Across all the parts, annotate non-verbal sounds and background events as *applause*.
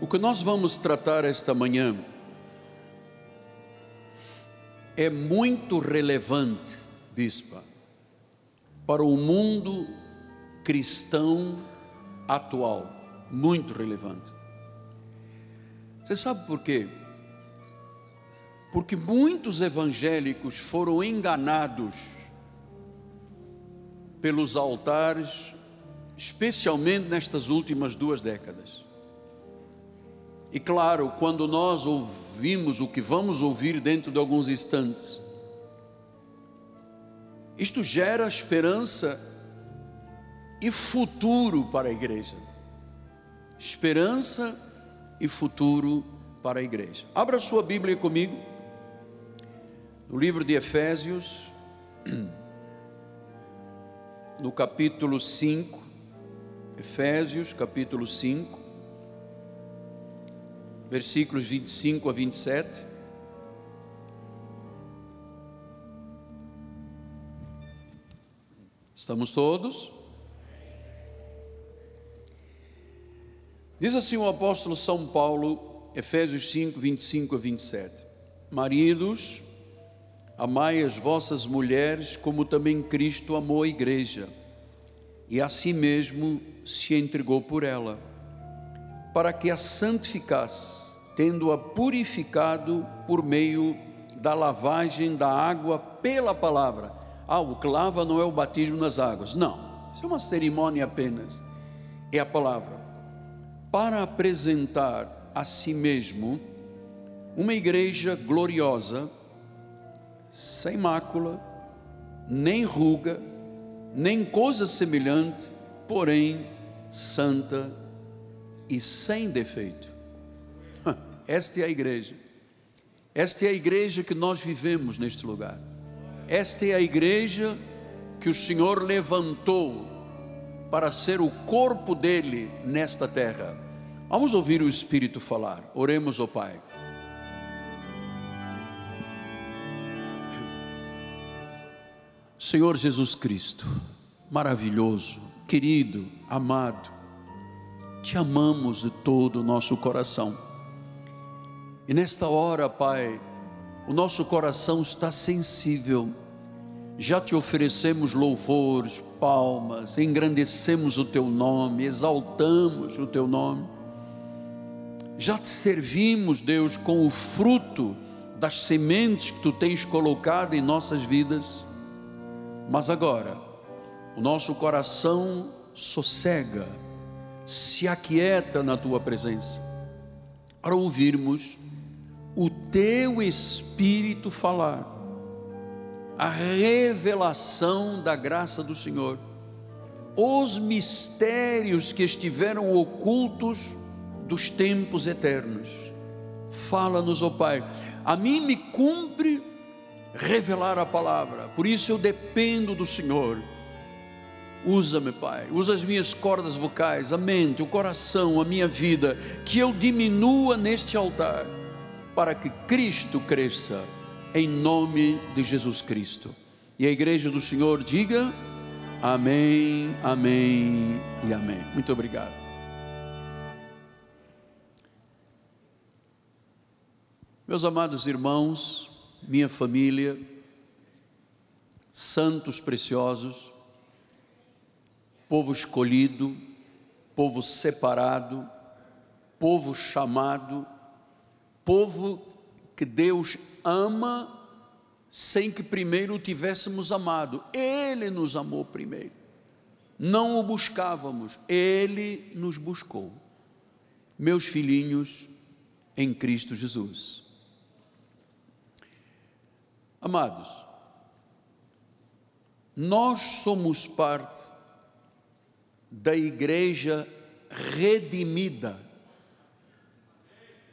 O que nós vamos tratar esta manhã é muito relevante, bispa, para o mundo cristão atual. Muito relevante. Você sabe por quê? Porque muitos evangélicos foram enganados pelos altares, especialmente nestas últimas duas décadas. E claro, quando nós ouvimos o que vamos ouvir dentro de alguns instantes, isto gera esperança e futuro para a igreja. Esperança e futuro para a igreja. Abra sua Bíblia comigo, no livro de Efésios, *clears throat* no capítulo 5, Efésios, capítulo 5, versículos 25 a 27. Estamos todos? Diz assim o apóstolo São Paulo, Efésios 5, 25 a 27. Maridos, amai as vossas mulheres, como também Cristo amou a igreja, e a si mesmo se entregou por ela, para que a santificasse, tendo-a purificado por meio da lavagem da água pela palavra. Ah, o que lava não é o batismo nas águas. Não, isso é uma cerimônia apenas. É a palavra para apresentar a si mesmo uma igreja gloriosa, sem mácula, nem ruga, nem coisa semelhante, porém santa e sem defeito. Esta é a igreja. Esta é a igreja que nós vivemos neste lugar. Esta é a igreja que o Senhor levantou para ser o corpo dele nesta terra. Vamos ouvir o Espírito falar. Oremos ao Pai. Senhor Jesus Cristo, maravilhoso, querido, amado, te amamos de todo o nosso coração. E nesta hora, Pai, o nosso coração está sensível já te oferecemos louvores, palmas, engrandecemos o teu nome, exaltamos o teu nome. Já te servimos, Deus, com o fruto das sementes que tu tens colocado em nossas vidas. Mas agora, o nosso coração sossega, se aquieta na tua presença, para ouvirmos o teu Espírito falar a revelação da graça do Senhor, os mistérios que estiveram ocultos dos tempos eternos. Fala-nos, ó oh Pai, a mim me cumpre revelar a palavra, por isso eu dependo do Senhor. Usa-me, Pai, usa as minhas cordas vocais, a mente, o coração, a minha vida, que eu diminua neste altar, para que Cristo cresça em nome de Jesus Cristo. E a igreja do Senhor diga: Amém, Amém e Amém. Muito obrigado. Meus amados irmãos, minha família, santos preciosos, povo escolhido, povo separado, povo chamado, povo que Deus ama sem que primeiro o tivéssemos amado. Ele nos amou primeiro. Não o buscávamos, ele nos buscou. Meus filhinhos em Cristo Jesus. Amados, nós somos parte da igreja redimida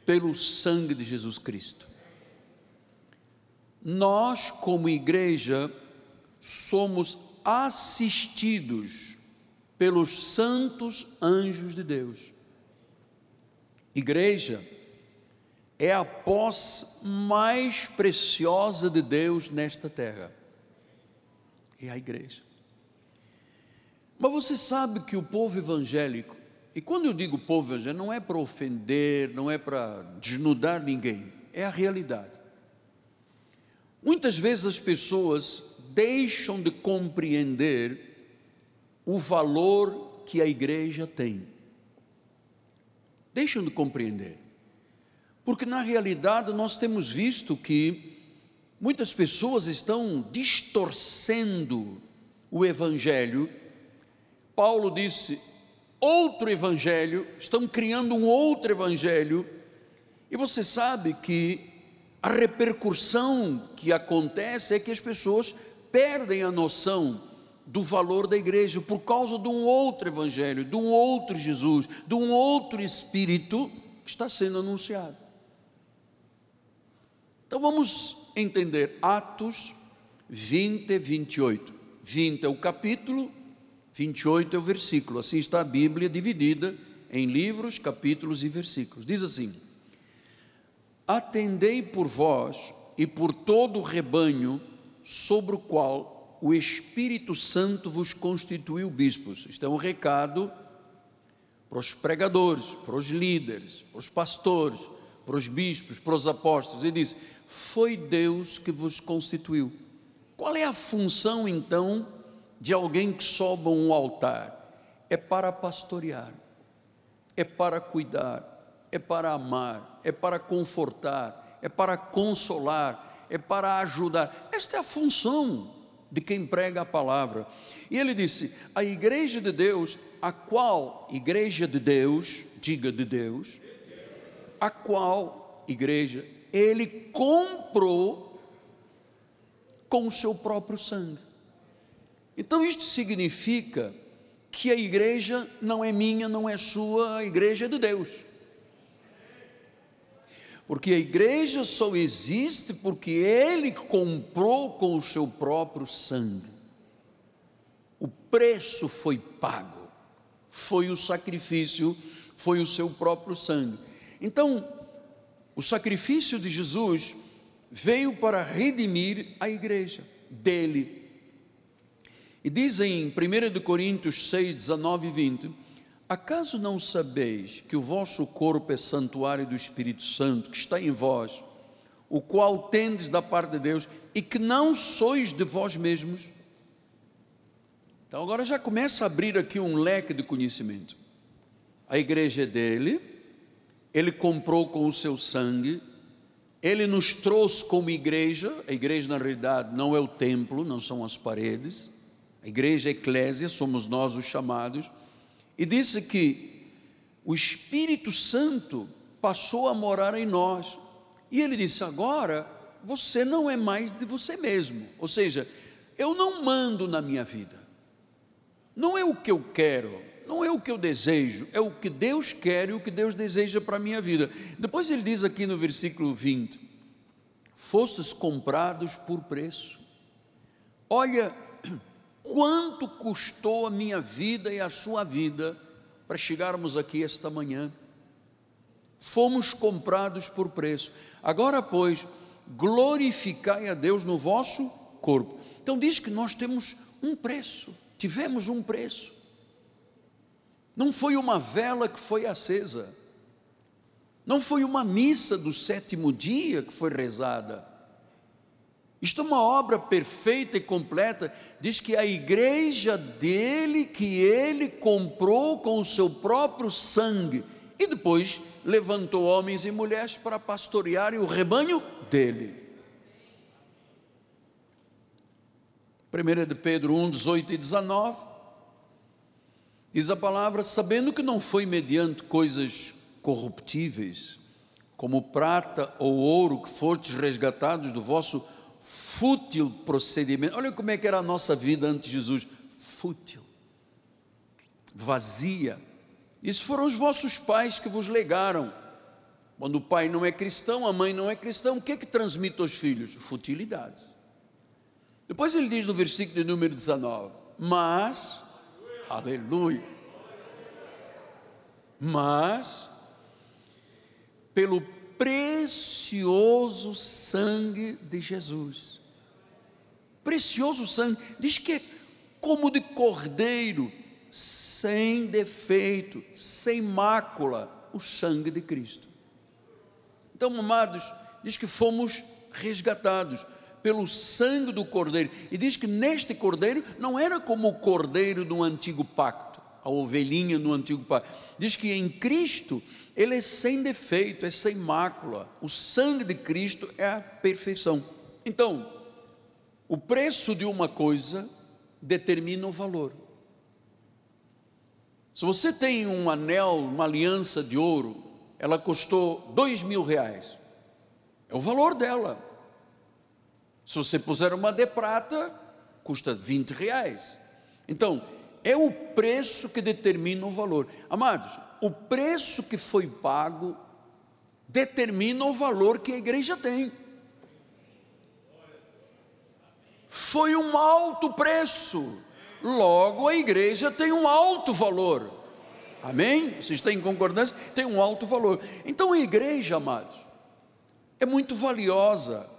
pelo sangue de Jesus Cristo nós, como igreja, somos assistidos pelos santos anjos de Deus. Igreja é a posse mais preciosa de Deus nesta terra. É a igreja. Mas você sabe que o povo evangélico, E quando eu digo povo evangélico, não é para ofender, não é para desnudar ninguém, é a realidade. Muitas vezes as pessoas deixam de compreender o valor que a igreja tem. Deixam de compreender. Porque na realidade nós temos visto que muitas pessoas estão distorcendo o evangelho. Paulo disse: outro evangelho, estão criando um outro evangelho, e você sabe que a repercussão que acontece é que as pessoas perdem a noção do valor da igreja por causa de um outro evangelho, de um outro Jesus, de um outro Espírito que está sendo anunciado. Então vamos entender Atos 20 e 28. 20 é o capítulo, 28 é o versículo. Assim está a Bíblia dividida em livros, capítulos e versículos. Diz assim: Atendei por vós e por todo o rebanho sobre o qual o Espírito Santo vos constituiu bispos. Isto é um recado para os pregadores, para os líderes, para os pastores, para os bispos, para os apóstolos. Ele diz: Foi Deus que vos constituiu. Qual é a função então de alguém que sobe um altar? É para pastorear, é para cuidar, é para amar, é para confortar, é para consolar, é para ajudar. Esta é a função de quem prega a palavra. E ele disse: a igreja de Deus, a qual igreja de Deus, diga de Deus, a qual igreja ele comprou com o seu próprio sangue. Então isto significa que a igreja não é minha, não é sua, a igreja é de Deus. Porque a igreja só existe porque ele comprou com o seu próprio sangue. O preço foi pago, foi o sacrifício, foi o seu próprio sangue. Então, o sacrifício de Jesus veio para redimir a igreja dele. E diz em 1 Coríntios 6, 19 e 20: Acaso não sabeis que o vosso corpo é santuário do Espírito Santo que está em vós, o qual tendes da parte de Deus e que não sois de vós mesmos? Então agora já começa a abrir aqui um leque de conhecimento. A igreja é dele, ele comprou com o seu sangue, ele nos trouxe como igreja, a igreja na realidade não é o templo, não são as paredes, a igreja a eclésia, somos nós os chamados e disse que o Espírito Santo passou a morar em nós. E ele disse: agora você não é mais de você mesmo. Ou seja, eu não mando na minha vida. Não é o que eu quero, não é o que eu desejo, é o que Deus quer e o que Deus deseja para a minha vida. Depois ele diz aqui no versículo 20: Fostes comprados por preço. Olha quanto custou a minha vida e a sua vida para chegarmos aqui esta manhã. Fomos comprados por preço. Agora, pois, glorificai a Deus no vosso corpo. Então, diz que nós temos um preço, tivemos um preço. Não foi uma vela que foi acesa, não foi uma missa do sétimo dia que foi rezada isto é uma obra perfeita e completa. Diz que a igreja dele, que ele comprou com o seu próprio sangue, e depois levantou homens e mulheres para pastorearem o rebanho dele. 1 de Pedro 1, 18 e 19, diz a palavra: sabendo que não foi mediante coisas corruptíveis, como prata ou ouro, que fostes resgatados do vosso fútil procedimento. Olha como é que era a nossa vida antes de Jesus: fútil, vazia. Isso foram os vossos pais que vos legaram. Quando o pai não é cristão, a mãe não é cristão, o que é que transmite aos filhos? Futilidades. Depois ele diz no versículo de número 19: Mas, aleluia, mas, pelo precioso sangue de Jesus, precioso sangue, diz que é como de cordeiro, sem defeito, sem mácula, o sangue de Cristo. Então, amados, diz que fomos resgatados pelo sangue do cordeiro. E diz que neste cordeiro não era como o cordeiro do antigo pacto, a ovelhinha no antigo pacto. Diz que em Cristo ele é sem defeito, é sem mácula. O sangue de Cristo é a perfeição. Então, o preço de uma coisa determina o valor. Se você tem um anel, uma aliança de ouro, ela custou dois mil reais. É o valor dela. Se você puser uma de prata, custa 20 reais. Então, é o preço que determina o valor. Amados, o preço que foi pago determina o valor que a igreja tem. Foi um alto preço, logo a igreja tem um alto valor. Amém? Vocês têm concordância? Tem um alto valor. Então a igreja, amados, é muito valiosa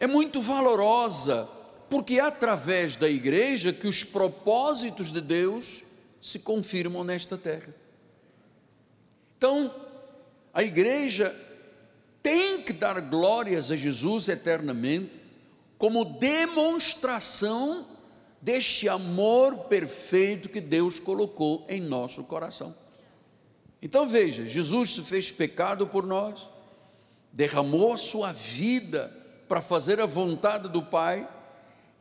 é muito valorosa, porque é através da igreja que os propósitos de Deus se confirmam nesta terra. Então, a igreja tem que dar glórias a Jesus eternamente, como demonstração deste amor perfeito que Deus colocou em nosso coração. Então veja, Jesus se fez pecado por nós, derramou a sua vida para fazer a vontade do Pai,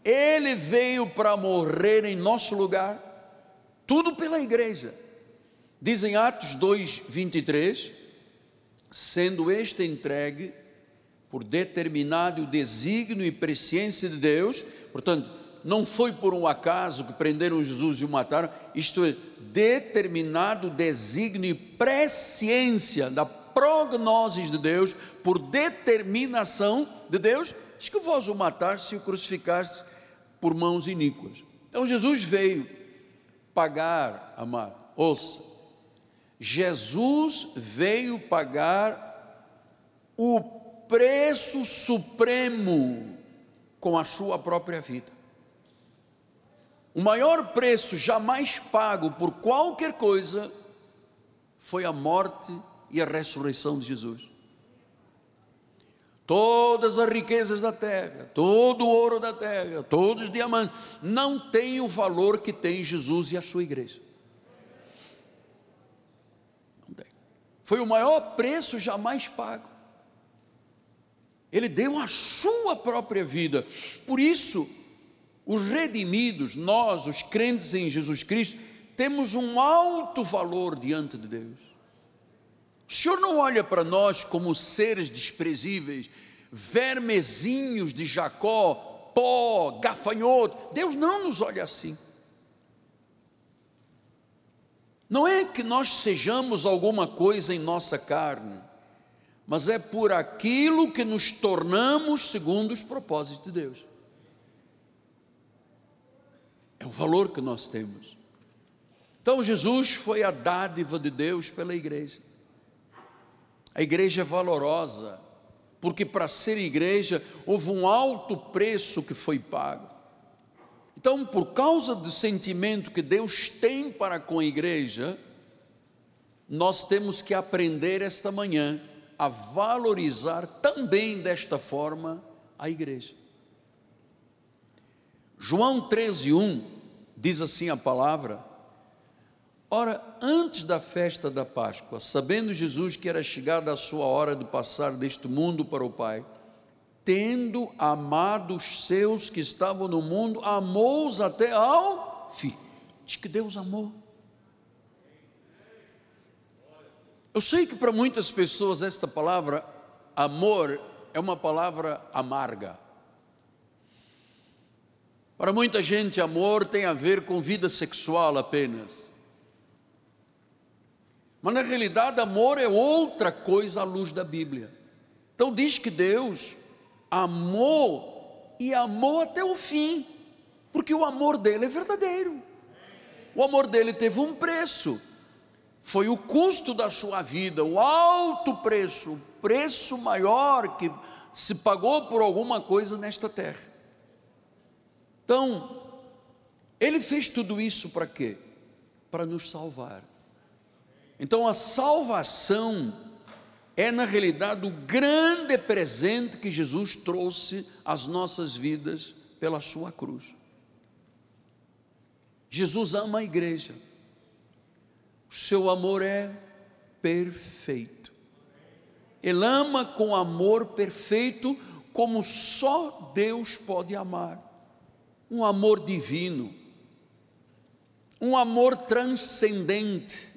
ele veio para morrer em nosso lugar, tudo pela igreja. Dizem Atos 2, 23, sendo este entregue por determinado desígnio e presciência de Deus, portanto, não foi por um acaso que prenderam Jesus e o mataram, isto é, determinado desígnio e presciência da prognoses de Deus, por determinação de Deus, diz que vós o mataste e o crucificaste por mãos iníquas. Então Jesus veio pagar, amado, ouça, Jesus veio pagar o preço supremo com a sua própria vida. O maior preço jamais pago por qualquer coisa foi a morte e a ressurreição de Jesus. Todas as riquezas da terra, todo o ouro da terra, todos os diamantes, não têm o valor que tem Jesus e a sua igreja. Não tem. Foi o maior preço jamais pago. Ele deu a sua própria vida. Por isso, os redimidos, nós, os crentes em Jesus Cristo, temos um alto valor diante de Deus. O Senhor não olha para nós como seres desprezíveis, vermezinhos de Jacó, pó, gafanhoto. Deus não nos olha assim. Não é que nós sejamos alguma coisa em nossa carne, mas é por aquilo que nos tornamos segundo os propósitos de Deus. É o valor que nós temos. Então Jesus foi a dádiva de Deus pela igreja. A igreja é valorosa, porque para ser igreja houve um alto preço que foi pago. Então, por causa do sentimento que Deus tem para com a igreja, nós temos que aprender esta manhã a valorizar também desta forma a igreja. João 13:1 diz assim a palavra: Ora, antes da festa da Páscoa, sabendo Jesus que era chegada a sua hora de passar deste mundo para o Pai, tendo amado os seus que estavam no mundo, amou-os até ao fim. Diz que Deus amou. Eu sei que para muitas pessoas esta palavra amor é uma palavra amarga. Para muita gente, amor tem a ver com vida sexual apenas. Mas na realidade, amor é outra coisa à luz da Bíblia. Então diz que Deus amou e amou até o fim, porque o amor dele é verdadeiro. O amor dele teve um preço, foi o custo da sua vida, o alto preço, o preço maior que se pagou por alguma coisa nesta terra. Então, Ele fez tudo isso para quê? Para nos salvar. Então a salvação é na realidade o grande presente que Jesus trouxe às nossas vidas pela sua cruz. Jesus ama a igreja. O seu amor é perfeito. Ele ama com amor perfeito, como só Deus pode amar. Um amor divino, um amor transcendente,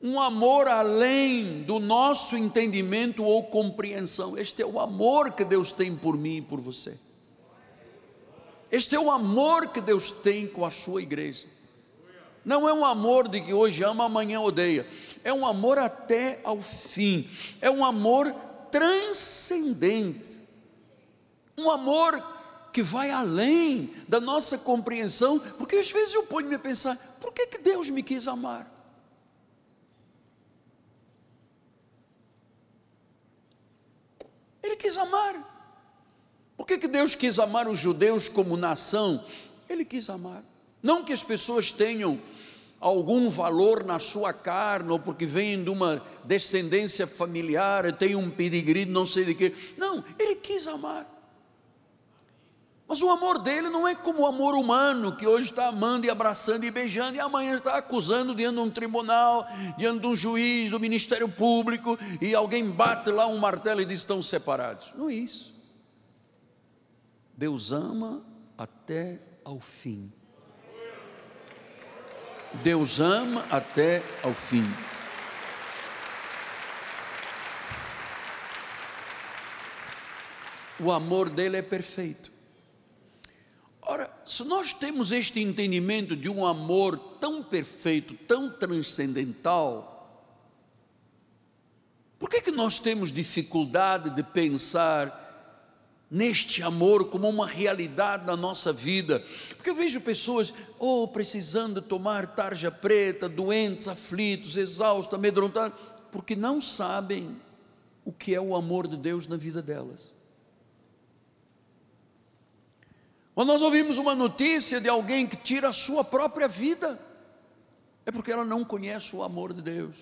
um amor além do nosso entendimento ou compreensão. Este é o amor que Deus tem por mim e por você. Este é o amor que Deus tem com a sua igreja. Não é um amor de que hoje ama, amanhã odeia. É um amor até ao fim. É um amor transcendente. Um amor que vai além da nossa compreensão, porque às vezes eu ponho-me a pensar: por que, que Deus me quis amar? Ele quis amar. Por que, que Deus quis amar os judeus como nação? Ele quis amar. Não que as pessoas tenham algum valor na sua carne, ou porque vêm de uma descendência familiar, tem um pedigree, não sei de quê. Não, ele quis amar. Mas o amor dele não é como o amor humano, que hoje está amando e abraçando e beijando, e amanhã está acusando diante de um tribunal, diante de um juiz, do Ministério Público, e alguém bate lá um martelo e diz: estão separados. Não é isso. Deus ama até ao fim. Deus ama até ao fim. O amor dele é perfeito. Ora, se nós temos este entendimento de um amor tão perfeito, tão transcendental, por que, que nós temos dificuldade de pensar neste amor como uma realidade na nossa vida. Porque eu vejo pessoas, oh, precisando tomar tarja preta, doentes, aflitos, exaustos, amedrontados, porque não sabem o que é o amor de Deus na vida delas. Quando nós ouvimos uma notícia de alguém que tira a sua própria vida, é porque ela não conhece o amor de Deus.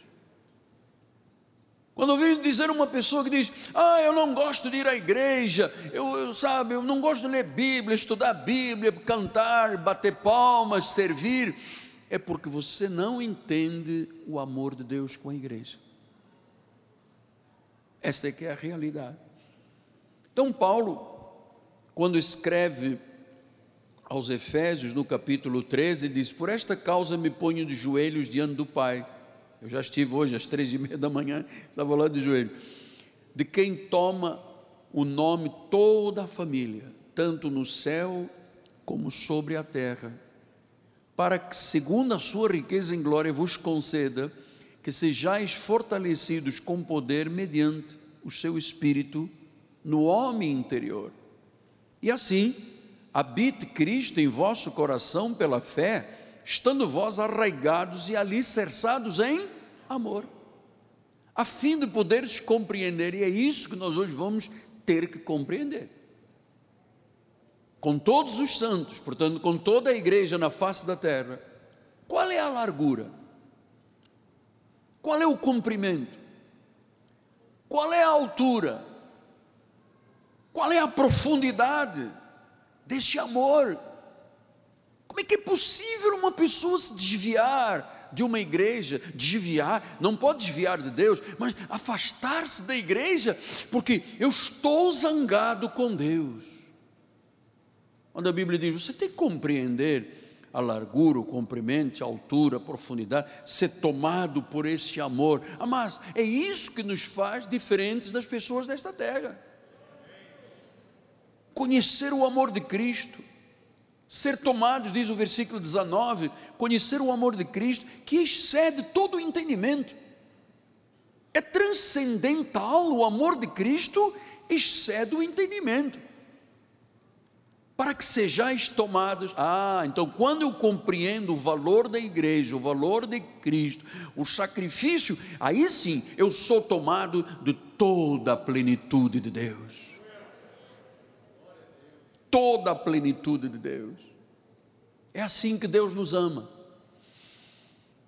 Quando ouvi dizer uma pessoa que diz, ah, eu não gosto de ir à igreja, eu, eu, sabe, eu não gosto de ler Bíblia, estudar Bíblia, cantar, bater palmas, servir, é porque você não entende o amor de Deus com a igreja. Esta é que é a realidade. Então Paulo, quando escreve aos Efésios, no capítulo 13, diz: Por esta causa me ponho de joelhos diante do Pai eu já estive hoje às três e meia da manhã, estava lá de joelho. De quem toma o nome toda a família, tanto no céu como sobre a terra, para que, segundo a sua riqueza em glória, vos conceda que sejais fortalecidos com poder mediante o seu espírito no homem interior. E assim, habite Cristo em vosso coração pela fé estando vós arraigados e alicerçados em amor, a fim de poderes compreender, e é isso que nós hoje vamos ter que compreender. Com todos os santos, portanto, com toda a igreja na face da terra, qual é a largura? Qual é o comprimento? Qual é a altura? Qual é a profundidade desse amor como é que é possível uma pessoa se desviar de uma igreja, desviar, não pode desviar de Deus, mas afastar-se da igreja, porque eu estou zangado com Deus. Quando a Bíblia diz, você tem que compreender a largura, o comprimento, a altura, a profundidade, ser tomado por esse amor. Mas é isso que nos faz diferentes das pessoas desta terra. Conhecer o amor de Cristo ser tomados, diz o versículo 19, conhecer o amor de Cristo, que excede todo o entendimento. É transcendental, o amor de Cristo excede o entendimento. Para que sejais tomados. Ah, então quando eu compreendo o valor da igreja, o valor de Cristo, o sacrifício, aí sim eu sou tomado de toda a plenitude de Deus toda a plenitude de Deus. É assim que Deus nos ama.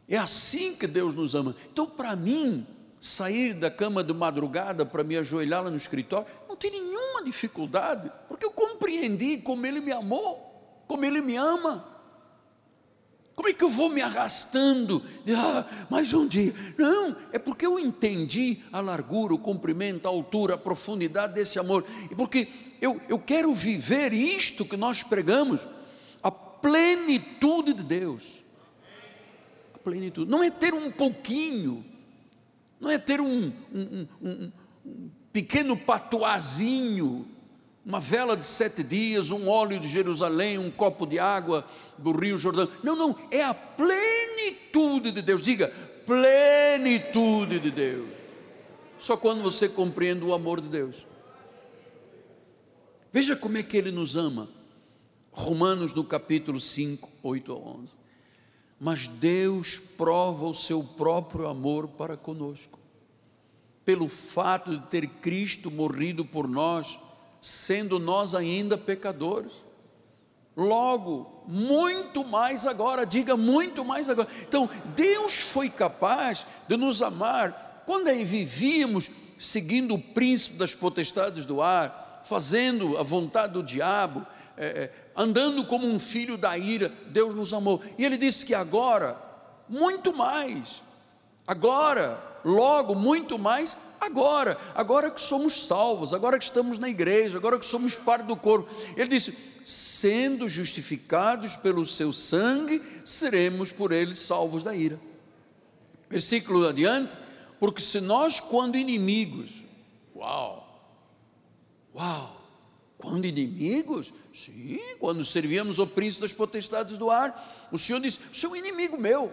É assim que Deus nos ama. Então, para mim, sair da cama de madrugada para me ajoelhar lá no escritório, não tem nenhuma dificuldade, porque eu compreendi como Ele me amou, como Ele me ama. Como é que eu vou me arrastando? Ah, mais um dia. Não, é porque eu entendi a largura, o comprimento, a altura, a profundidade desse amor. E porque eu, eu quero viver isto que nós pregamos, a plenitude de Deus. A plenitude. Não é ter um pouquinho, não é ter um, um, um, um pequeno patuazinho, uma vela de sete dias, um óleo de Jerusalém, um copo de água do Rio Jordão. Não, não, é a plenitude de Deus. Diga, plenitude de Deus. Só quando você compreende o amor de Deus. Veja como é que ele nos ama. Romanos no capítulo 5, 8 a 11. Mas Deus prova o seu próprio amor para conosco, pelo fato de ter Cristo morrido por nós sendo nós ainda pecadores. Logo, muito mais agora, diga muito mais agora. Então, Deus foi capaz de nos amar quando aí vivíamos seguindo o príncipe das potestades do ar, fazendo a vontade do diabo, é, é, andando como um filho da ira, Deus nos amou. E Ele disse que agora, muito mais, agora, logo, muito mais, agora, agora que somos salvos, agora que estamos na igreja, agora que somos parte do corpo. Ele disse: sendo justificados pelo seu sangue, seremos por ele salvos da ira. Versículo adiante, porque se nós, quando inimigos, uau, uau, quando inimigos, sim, quando servíamos o príncipe das potestades do ar, o Senhor disse: o seu inimigo meu.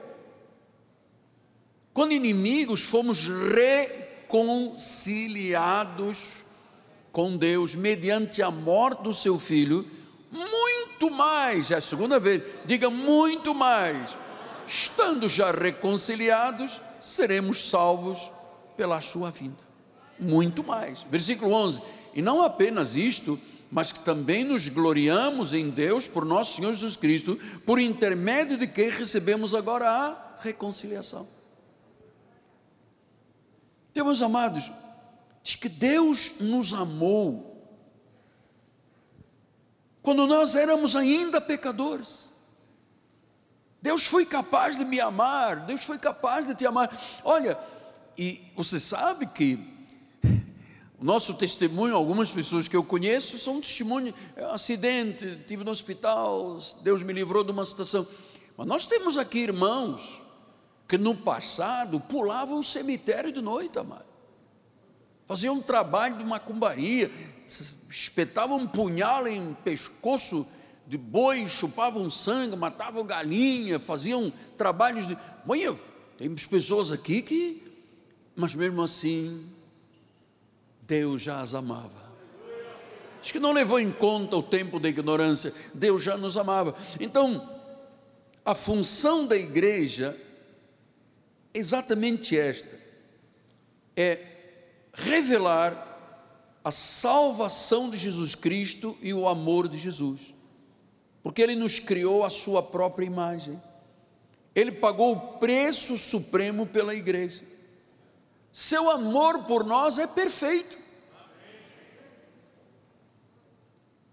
Quando inimigos, fomos re reconciliados com Deus mediante a morte do seu filho, muito mais, é a segunda vez, diga muito mais, estando já reconciliados, seremos salvos pela sua vinda. Muito mais. Versículo 11: E não apenas isto, mas que também nos gloriamos em Deus por nosso Senhor Jesus Cristo, por intermédio de quem recebemos agora a reconciliação. Então, meus amados, diz que Deus nos amou quando nós éramos ainda pecadores. Deus foi capaz de me amar, Deus foi capaz de te amar. Olha, e você sabe que nosso testemunho, algumas pessoas que eu conheço, são um testemunho, é acidente, estive no hospital, Deus me livrou de uma situação. Mas nós temos aqui irmãos que no passado pulavam o cemitério de noite, amado. Faziam um trabalho de macumbaria, espetavam um punhal em pescoço de boi, chupavam sangue, matavam galinha, faziam trabalhos de. Mãe, temos pessoas aqui que, mas mesmo assim, Deus já as amava. Acho que não levou em conta o tempo da ignorância, Deus já nos amava. Então, a função da igreja exatamente esta: é revelar a salvação de Jesus Cristo e o amor de Jesus, porque Ele nos criou a Sua própria imagem, Ele pagou o preço supremo pela igreja, Seu amor por nós é perfeito.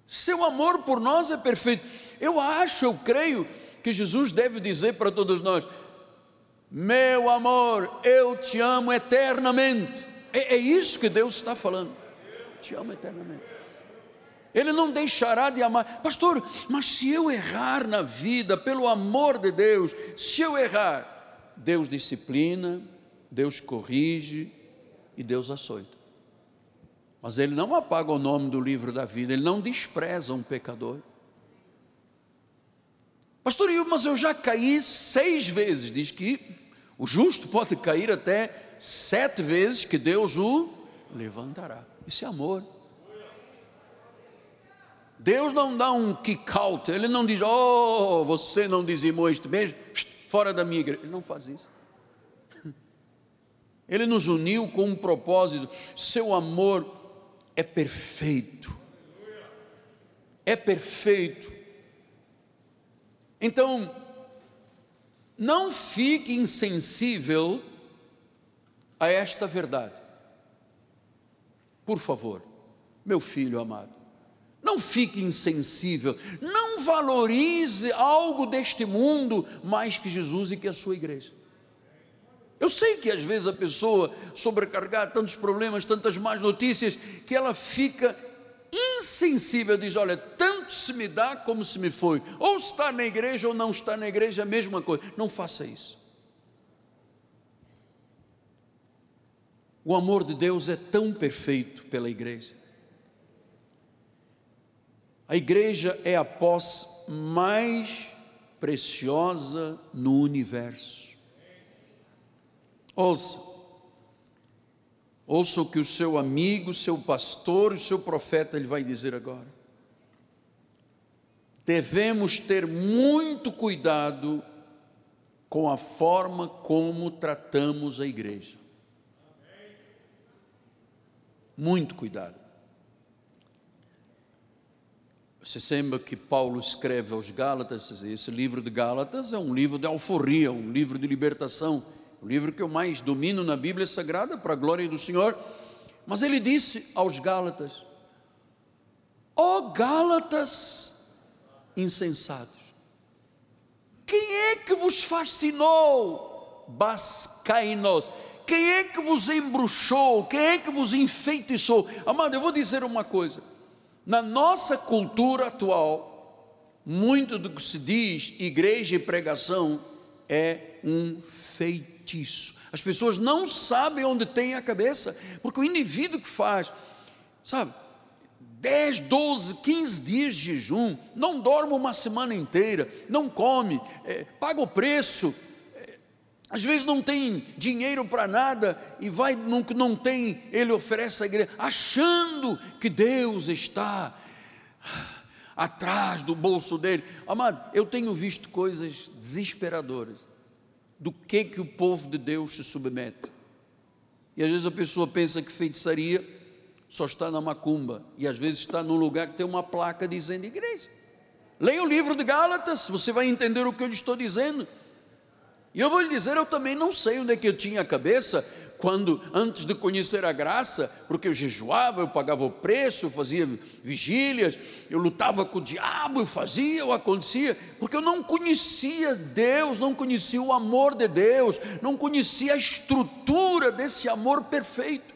Seu amor por nós é perfeito. Eu acho, eu creio que Jesus deve dizer para todos nós: meu amor, eu te amo eternamente. É, é isso que Deus está falando. Te amo eternamente. Ele não deixará de amar. Pastor, mas se eu errar na vida, pelo amor de Deus, se eu errar, Deus disciplina, Deus corrige e Deus açoita. Mas Ele não apaga o nome do livro da vida, Ele não despreza um pecador. Pastor, mas eu já caí seis vezes. Diz que o justo pode cair até sete vezes que Deus o levantará. Isso é amor. Deus não dá um kick out, Ele não diz, oh, você não dizimou este mês, fora da minha igreja. Ele não faz isso. *laughs* Ele nos uniu com um propósito, seu amor é perfeito. É perfeito. Então, não fique insensível a esta verdade. Por favor, meu filho amado, não fique insensível, não valorize algo deste mundo mais que Jesus e que a sua igreja. Eu sei que às vezes a pessoa sobrecarregada, tantos problemas, tantas más notícias, que ela fica insensível, diz: Olha, tanto se me dá como se me foi, ou está na igreja ou não está na igreja, a mesma coisa. Não faça isso. O amor de Deus é tão perfeito pela igreja. A igreja é a pós mais preciosa no universo. Ouça, ouça o que o seu amigo, seu pastor, o seu profeta ele vai dizer agora. Devemos ter muito cuidado com a forma como tratamos a igreja. Muito cuidado. Você lembra que Paulo escreve aos Gálatas, esse livro de Gálatas é um livro de alforria, um livro de libertação o livro que eu mais domino na Bíblia Sagrada, para a glória do Senhor. Mas ele disse aos Gálatas: Ó oh, Gálatas insensatos, quem é que vos fascinou, bascainos? Quem é que vos embruxou? Quem é que vos enfeitiçou? Amado, eu vou dizer uma coisa: na nossa cultura atual, muito do que se diz igreja e pregação é um feito feitiço. As pessoas não sabem onde tem a cabeça, porque o indivíduo que faz, sabe, 10, 12, 15 dias de jejum, não dorme uma semana inteira, não come, é, paga o preço, é, às vezes não tem dinheiro para nada e vai que não tem, ele oferece à igreja, achando que Deus está atrás do bolso dele. Amado, eu tenho visto coisas desesperadoras do que que o povo de Deus se submete. E às vezes a pessoa pensa que feitiçaria só está na macumba e às vezes está num lugar que tem uma placa dizendo igreja. Leia o livro de Gálatas, você vai entender o que eu lhe estou dizendo. E eu vou lhe dizer, eu também não sei onde é que eu tinha a cabeça quando antes de conhecer a graça, porque eu jejuava, eu pagava o preço, eu fazia vigílias, eu lutava com o diabo, eu fazia, eu acontecia, porque eu não conhecia Deus, não conhecia o amor de Deus, não conhecia a estrutura desse amor perfeito.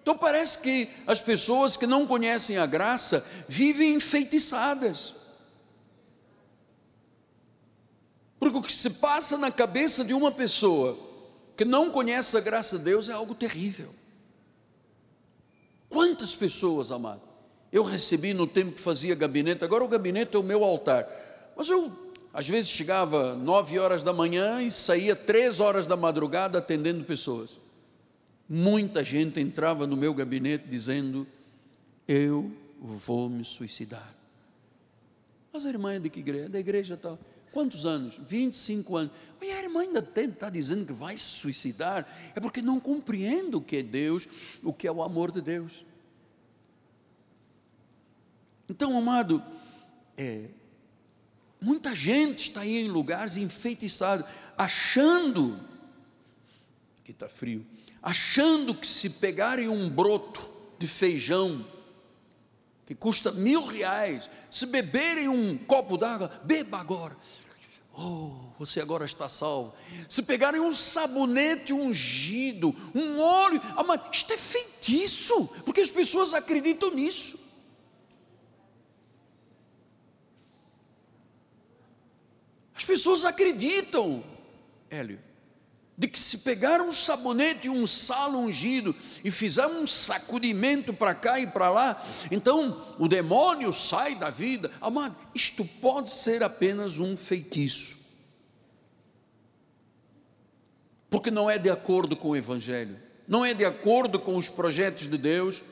Então parece que as pessoas que não conhecem a graça vivem enfeitiçadas. Porque o que se passa na cabeça de uma pessoa que não conhece a graça de Deus é algo terrível. Quantas pessoas, amado, eu recebi no tempo que fazia gabinete, agora o gabinete é o meu altar, mas eu às vezes chegava nove horas da manhã e saía três horas da madrugada atendendo pessoas. Muita gente entrava no meu gabinete dizendo: Eu vou me suicidar. Mas a irmã é de que igreja? Da igreja tal. Quantos anos? 25 anos. E a irmã ainda está dizendo que vai se suicidar. É porque não compreende o que é Deus, o que é o amor de Deus. Então, amado, é, muita gente está aí em lugares enfeitiçados, achando que está frio, achando que se pegarem um broto de feijão que custa mil reais, se beberem um copo d'água, beba agora. Oh, você agora está salvo. Se pegarem um sabonete ungido, um óleo, ah, isto é feitiço, porque as pessoas acreditam nisso. As pessoas acreditam, Hélio, de que se pegar um sabonete e um sal ungido e fizer um sacudimento para cá e para lá, então o demônio sai da vida. Amado, isto pode ser apenas um feitiço. Porque não é de acordo com o Evangelho, não é de acordo com os projetos de Deus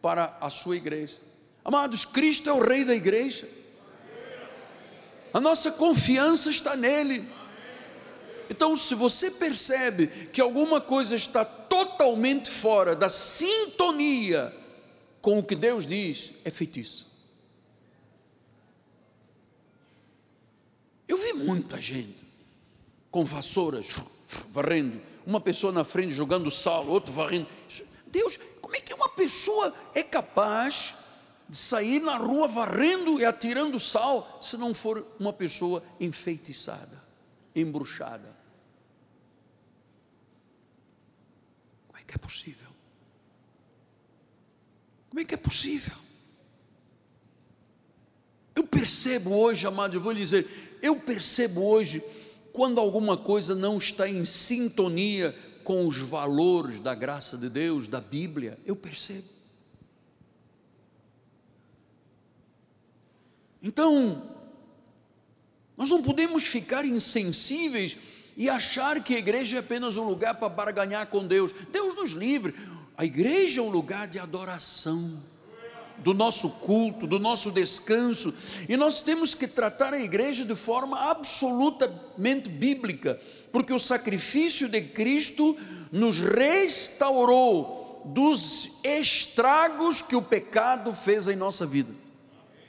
para a sua igreja. Amados, Cristo é o Rei da igreja, a nossa confiança está nele. Então, se você percebe que alguma coisa está totalmente fora da sintonia com o que Deus diz, é feitiço. é muita gente com vassouras varrendo, uma pessoa na frente jogando sal, outro varrendo. Deus, como é que uma pessoa é capaz de sair na rua varrendo e atirando sal se não for uma pessoa enfeitiçada, embruxada? Como é que é possível? Como é que é possível? Eu percebo hoje, amado, eu vou lhe dizer, eu percebo hoje quando alguma coisa não está em sintonia com os valores da graça de Deus, da Bíblia, eu percebo. Então, nós não podemos ficar insensíveis e achar que a igreja é apenas um lugar para barganhar com Deus. Deus nos livre. A igreja é um lugar de adoração do nosso culto, do nosso descanso, e nós temos que tratar a igreja de forma absolutamente bíblica, porque o sacrifício de Cristo nos restaurou dos estragos que o pecado fez em nossa vida.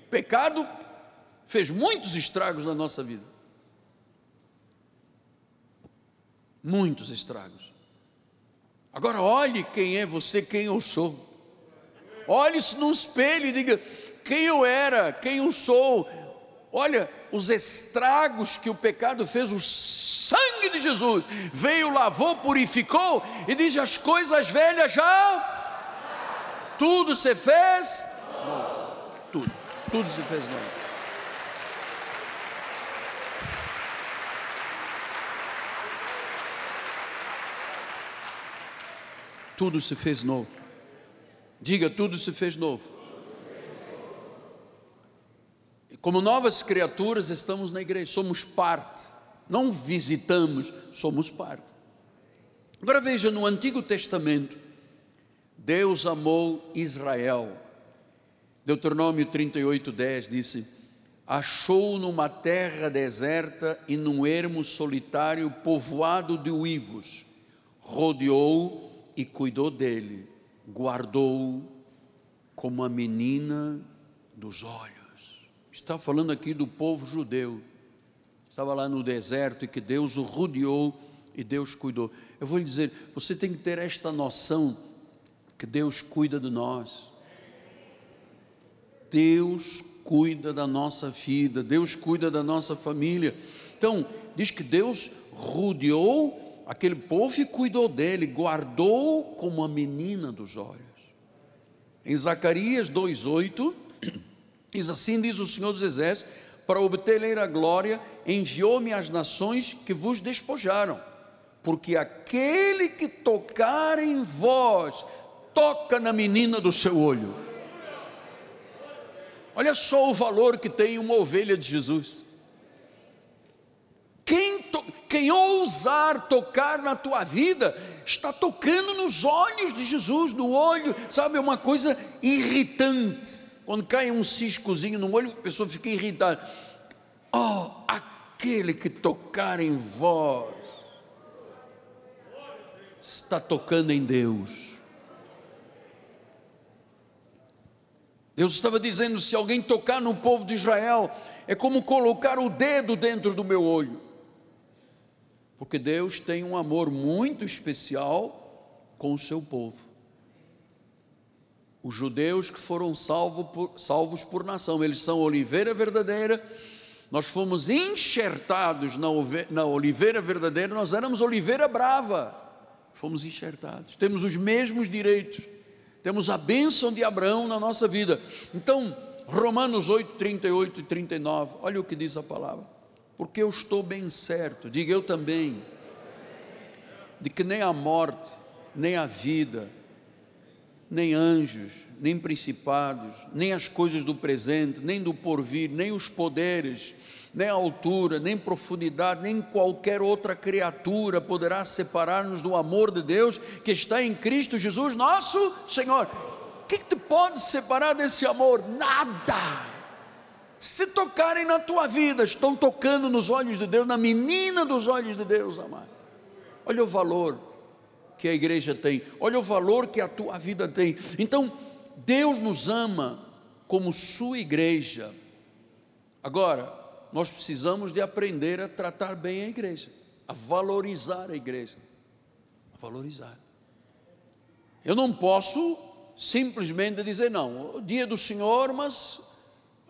O pecado fez muitos estragos na nossa vida. Muitos estragos. Agora olhe quem é você, quem eu sou. Olhe-se no espelho e diga: quem eu era, quem eu sou. Olha os estragos que o pecado fez, o sangue de Jesus veio, lavou, purificou e diz: as coisas velhas já, tudo se fez, tudo, tudo se fez novo. Tudo se fez novo. Diga, tudo se fez novo. Como novas criaturas, estamos na igreja, somos parte. Não visitamos, somos parte. Agora veja, no Antigo Testamento, Deus amou Israel. Deuteronômio 38, 10 disse: Achou numa terra deserta e num ermo solitário, povoado de uivos, rodeou e cuidou dele guardou como a menina dos olhos. Está falando aqui do povo judeu. Estava lá no deserto e que Deus o rodeou e Deus cuidou. Eu vou lhe dizer, você tem que ter esta noção que Deus cuida de nós. Deus cuida da nossa vida, Deus cuida da nossa família. Então, diz que Deus rodeou aquele povo e cuidou dele, guardou como a menina dos olhos. Em Zacarias 2,8, *clears throat* diz assim: diz o Senhor dos Exércitos, para obter a glória, enviou-me às nações que vos despojaram, porque aquele que tocar em vós, toca na menina do seu olho. Olha só o valor que tem uma ovelha de Jesus. Quem, ousar tocar na tua vida, está tocando nos olhos de Jesus, no olho, sabe, é uma coisa irritante. Quando cai um ciscozinho no olho, a pessoa fica irritada. Oh, aquele que tocar em vós, está tocando em Deus. Deus estava dizendo: se alguém tocar no povo de Israel, é como colocar o dedo dentro do meu olho porque Deus tem um amor muito especial com o seu povo. Os judeus que foram salvos por, salvos por nação, eles são oliveira verdadeira. Nós fomos enxertados na, na oliveira verdadeira, nós éramos oliveira brava. Fomos enxertados, temos os mesmos direitos, temos a bênção de Abraão na nossa vida. Então, Romanos 8, 38 e 39, olha o que diz a palavra porque eu estou bem certo, diga eu também, de que nem a morte, nem a vida, nem anjos, nem principados, nem as coisas do presente, nem do porvir, nem os poderes, nem a altura, nem profundidade, nem qualquer outra criatura poderá separar-nos do amor de Deus que está em Cristo Jesus, nosso Senhor. O que, que te pode separar desse amor? Nada se tocarem na tua vida, estão tocando nos olhos de Deus, na menina dos olhos de Deus, amado. Olha o valor que a igreja tem, olha o valor que a tua vida tem. Então, Deus nos ama como sua igreja. Agora, nós precisamos de aprender a tratar bem a igreja, a valorizar a igreja, a valorizar. Eu não posso simplesmente dizer não, dia do Senhor, mas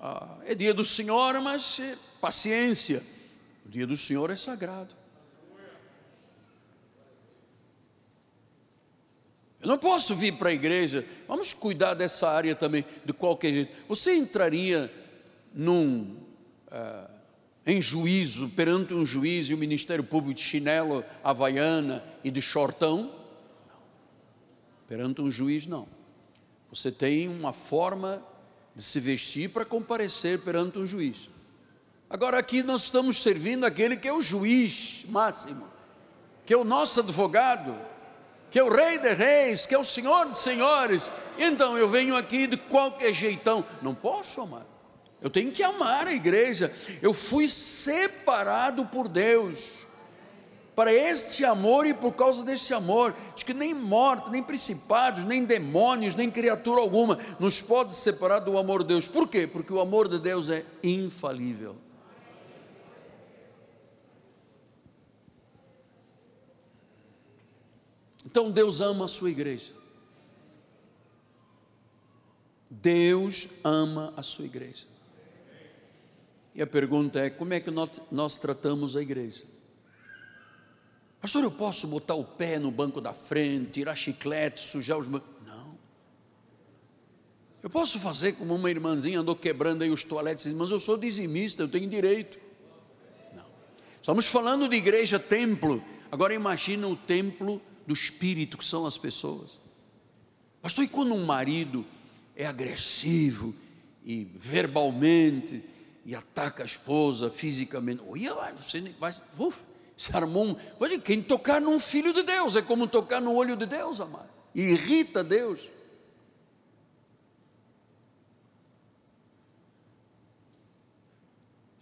ah, é dia do Senhor, mas é, paciência. O dia do Senhor é sagrado. Eu não posso vir para a igreja, vamos cuidar dessa área também, de qualquer jeito. Você entraria num, uh, em juízo, perante um juiz e o Ministério Público de chinelo havaiana e de shortão? Perante um juiz, não. Você tem uma forma de se vestir para comparecer perante um juiz. Agora aqui nós estamos servindo aquele que é o juiz máximo, que é o nosso advogado, que é o Rei de Reis, que é o Senhor de Senhores. Então eu venho aqui de qualquer jeitão. Não posso amar. Eu tenho que amar a igreja. Eu fui separado por Deus para este amor e por causa deste amor. Diz que nem morte, nem principados, nem demônios, nem criatura alguma nos pode separar do amor de Deus. Por quê? Porque o amor de Deus é infalível. Então Deus ama a sua igreja. Deus ama a sua igreja. E a pergunta é: como é que nós, nós tratamos a igreja? Pastor, eu posso botar o pé no banco da frente, tirar chiclete, sujar os bancos? Não. Eu posso fazer como uma irmãzinha andou quebrando aí os toaletes, mas eu sou dizimista, eu tenho direito. Não. Estamos falando de igreja templo. Agora imagina o templo do espírito que são as pessoas. Pastor, e quando um marido é agressivo e verbalmente e ataca a esposa fisicamente, olha, você vai, uf, um, olha, quem tocar num filho de Deus é como tocar no olho de Deus, amado, irrita Deus.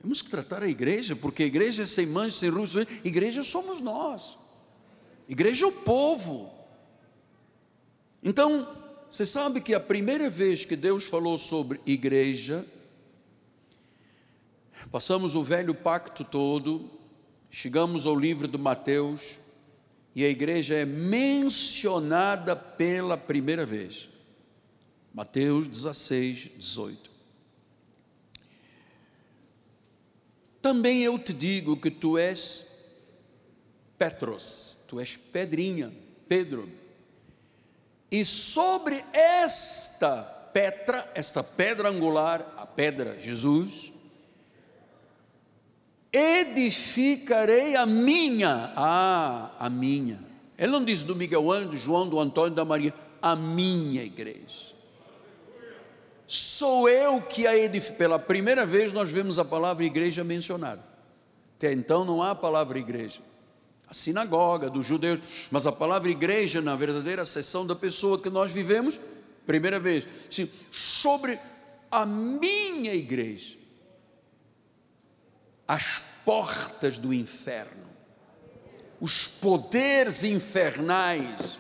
Temos que tratar a igreja, porque a igreja é sem mancha, sem ruído, igreja somos nós. Igreja é o povo. Então, você sabe que a primeira vez que Deus falou sobre igreja, passamos o velho pacto todo, chegamos ao livro de Mateus, e a igreja é mencionada pela primeira vez. Mateus 16, 18. Também eu te digo que tu és Petros, tu és pedrinha, Pedro. E sobre esta pedra, esta pedra angular, a pedra Jesus, edificarei a minha, ah, a minha. Ele não diz do Miguel Ângelo, do João, do Antônio, da Maria, a minha igreja. Sou eu que a edifico. Pela primeira vez nós vemos a palavra igreja mencionada. Até então não há a palavra igreja a sinagoga dos judeus, mas a palavra igreja, na verdadeira seção da pessoa que nós vivemos, primeira vez, sim, sobre a minha igreja, as portas do inferno, os poderes infernais,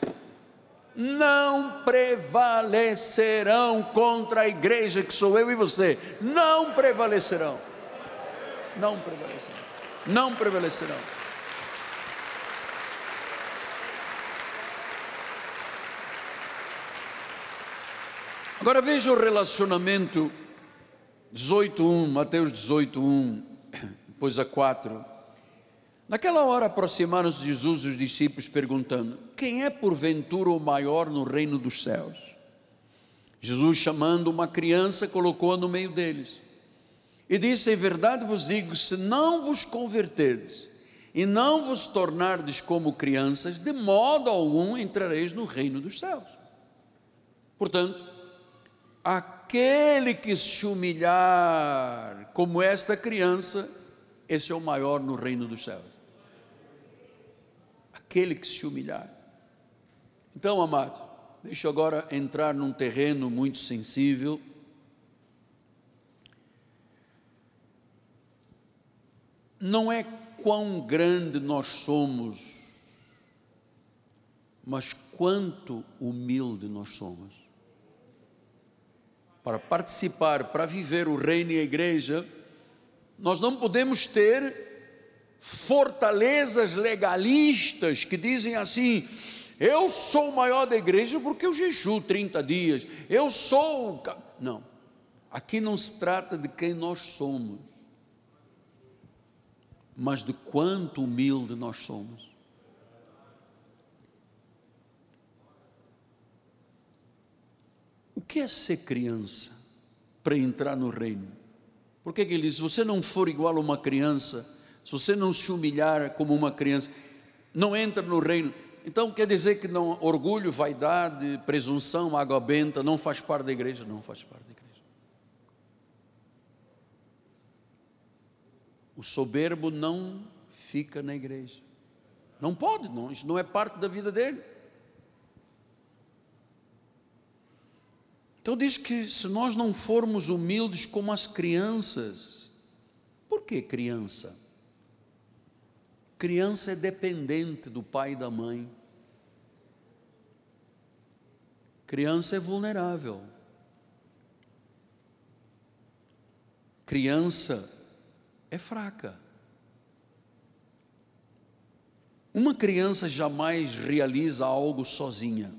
não prevalecerão contra a igreja que sou eu e você, não prevalecerão, não prevalecerão, não prevalecerão. Agora veja o relacionamento 18:1, Mateus 18:1, depois a 4. Naquela hora aproximaram-se Jesus e os discípulos perguntando: Quem é porventura o maior no reino dos céus? Jesus, chamando uma criança, colocou-a no meio deles e disse: Em verdade vos digo, se não vos converterdes e não vos tornardes como crianças, de modo algum entrareis no reino dos céus. Portanto, aquele que se humilhar como esta criança, esse é o maior no reino dos céus. Aquele que se humilhar. Então, amado, deixa eu agora entrar num terreno muito sensível. Não é quão grande nós somos, mas quanto humilde nós somos para participar, para viver o reino e a igreja, Nós não podemos ter fortalezas legalistas que dizem assim: eu sou o maior da igreja porque eu jejuo 30 dias, eu sou. Não, aqui não se trata de quem nós somos, mas de quanto humilde nós somos. O que é ser criança para entrar no reino? Por que, que ele diz: se você não for igual a uma criança, se você não se humilhar como uma criança, não entra no reino. Então quer dizer que não orgulho, vaidade, presunção, água benta não faz parte da igreja? Não faz parte da igreja. O soberbo não fica na igreja. Não pode, não, isso não é parte da vida dele. Então diz que se nós não formos humildes como as crianças, por que criança? Criança é dependente do pai e da mãe. Criança é vulnerável. Criança é fraca. Uma criança jamais realiza algo sozinha.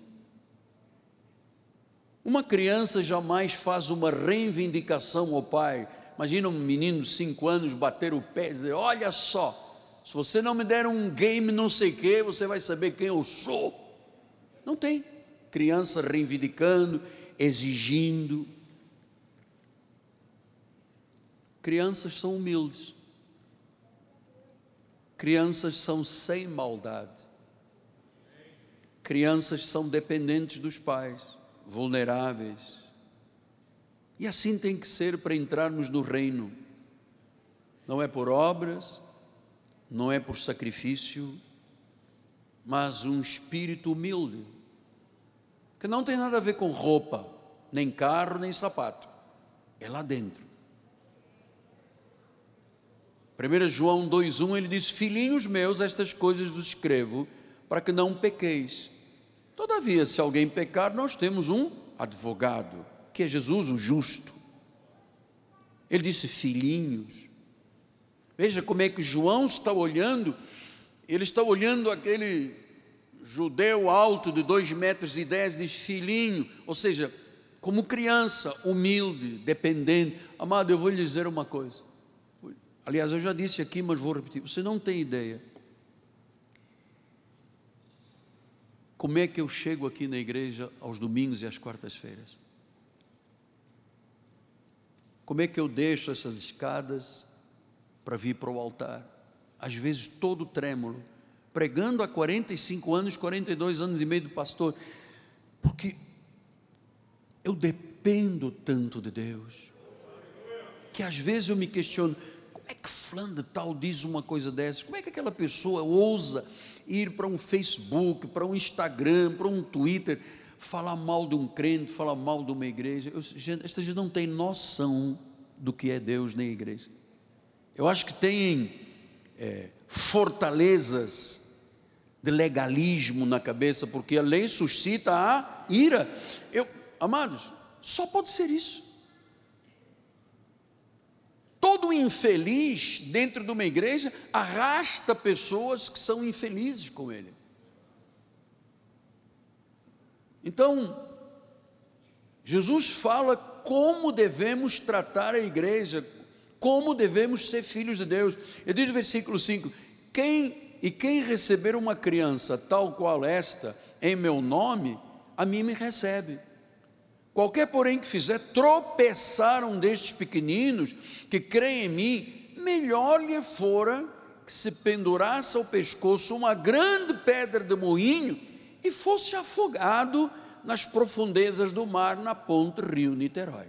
Uma criança jamais faz uma reivindicação ao pai. Imagina um menino de 5 anos bater o pé e dizer: Olha só, se você não me der um game não sei o que, você vai saber quem eu sou. Não tem. Criança reivindicando, exigindo. Crianças são humildes. Crianças são sem maldade. Crianças são dependentes dos pais vulneráveis. E assim tem que ser para entrarmos no reino. Não é por obras, não é por sacrifício, mas um espírito humilde, que não tem nada a ver com roupa, nem carro, nem sapato. É lá dentro. 1 João 2,1 ele diz: Filhinhos meus, estas coisas vos escrevo para que não pequeis. Todavia, se alguém pecar, nós temos um advogado, que é Jesus, o justo. Ele disse: filhinhos. Veja como é que João está olhando, ele está olhando aquele judeu alto de dois metros e dez, de filhinho, ou seja, como criança, humilde, dependente. Amado, eu vou lhe dizer uma coisa. Aliás, eu já disse aqui, mas vou repetir. Você não tem ideia Como é que eu chego aqui na igreja aos domingos e às quartas-feiras? Como é que eu deixo essas escadas para vir para o altar? Às vezes todo trêmulo, pregando há 45 anos, 42 anos e meio do pastor, porque eu dependo tanto de Deus, que às vezes eu me questiono, como é que fulano de tal diz uma coisa dessas? Como é que aquela pessoa ousa ir para um Facebook, para um Instagram, para um Twitter, falar mal de um crente, falar mal de uma igreja. Eu, gente, essa gente não tem noção do que é Deus nem igreja. Eu acho que tem é, fortalezas de legalismo na cabeça, porque a lei suscita a ira. Eu, amados, só pode ser isso. Todo infeliz dentro de uma igreja arrasta pessoas que são infelizes com ele. Então, Jesus fala como devemos tratar a igreja, como devemos ser filhos de Deus. Ele diz no versículo 5: quem e quem receber uma criança tal qual esta em meu nome, a mim me recebe. Qualquer, porém, que fizer tropeçar um destes pequeninos que creem em mim, melhor lhe fora que se pendurasse ao pescoço uma grande pedra de moinho e fosse afogado nas profundezas do mar, na ponte Rio Niterói.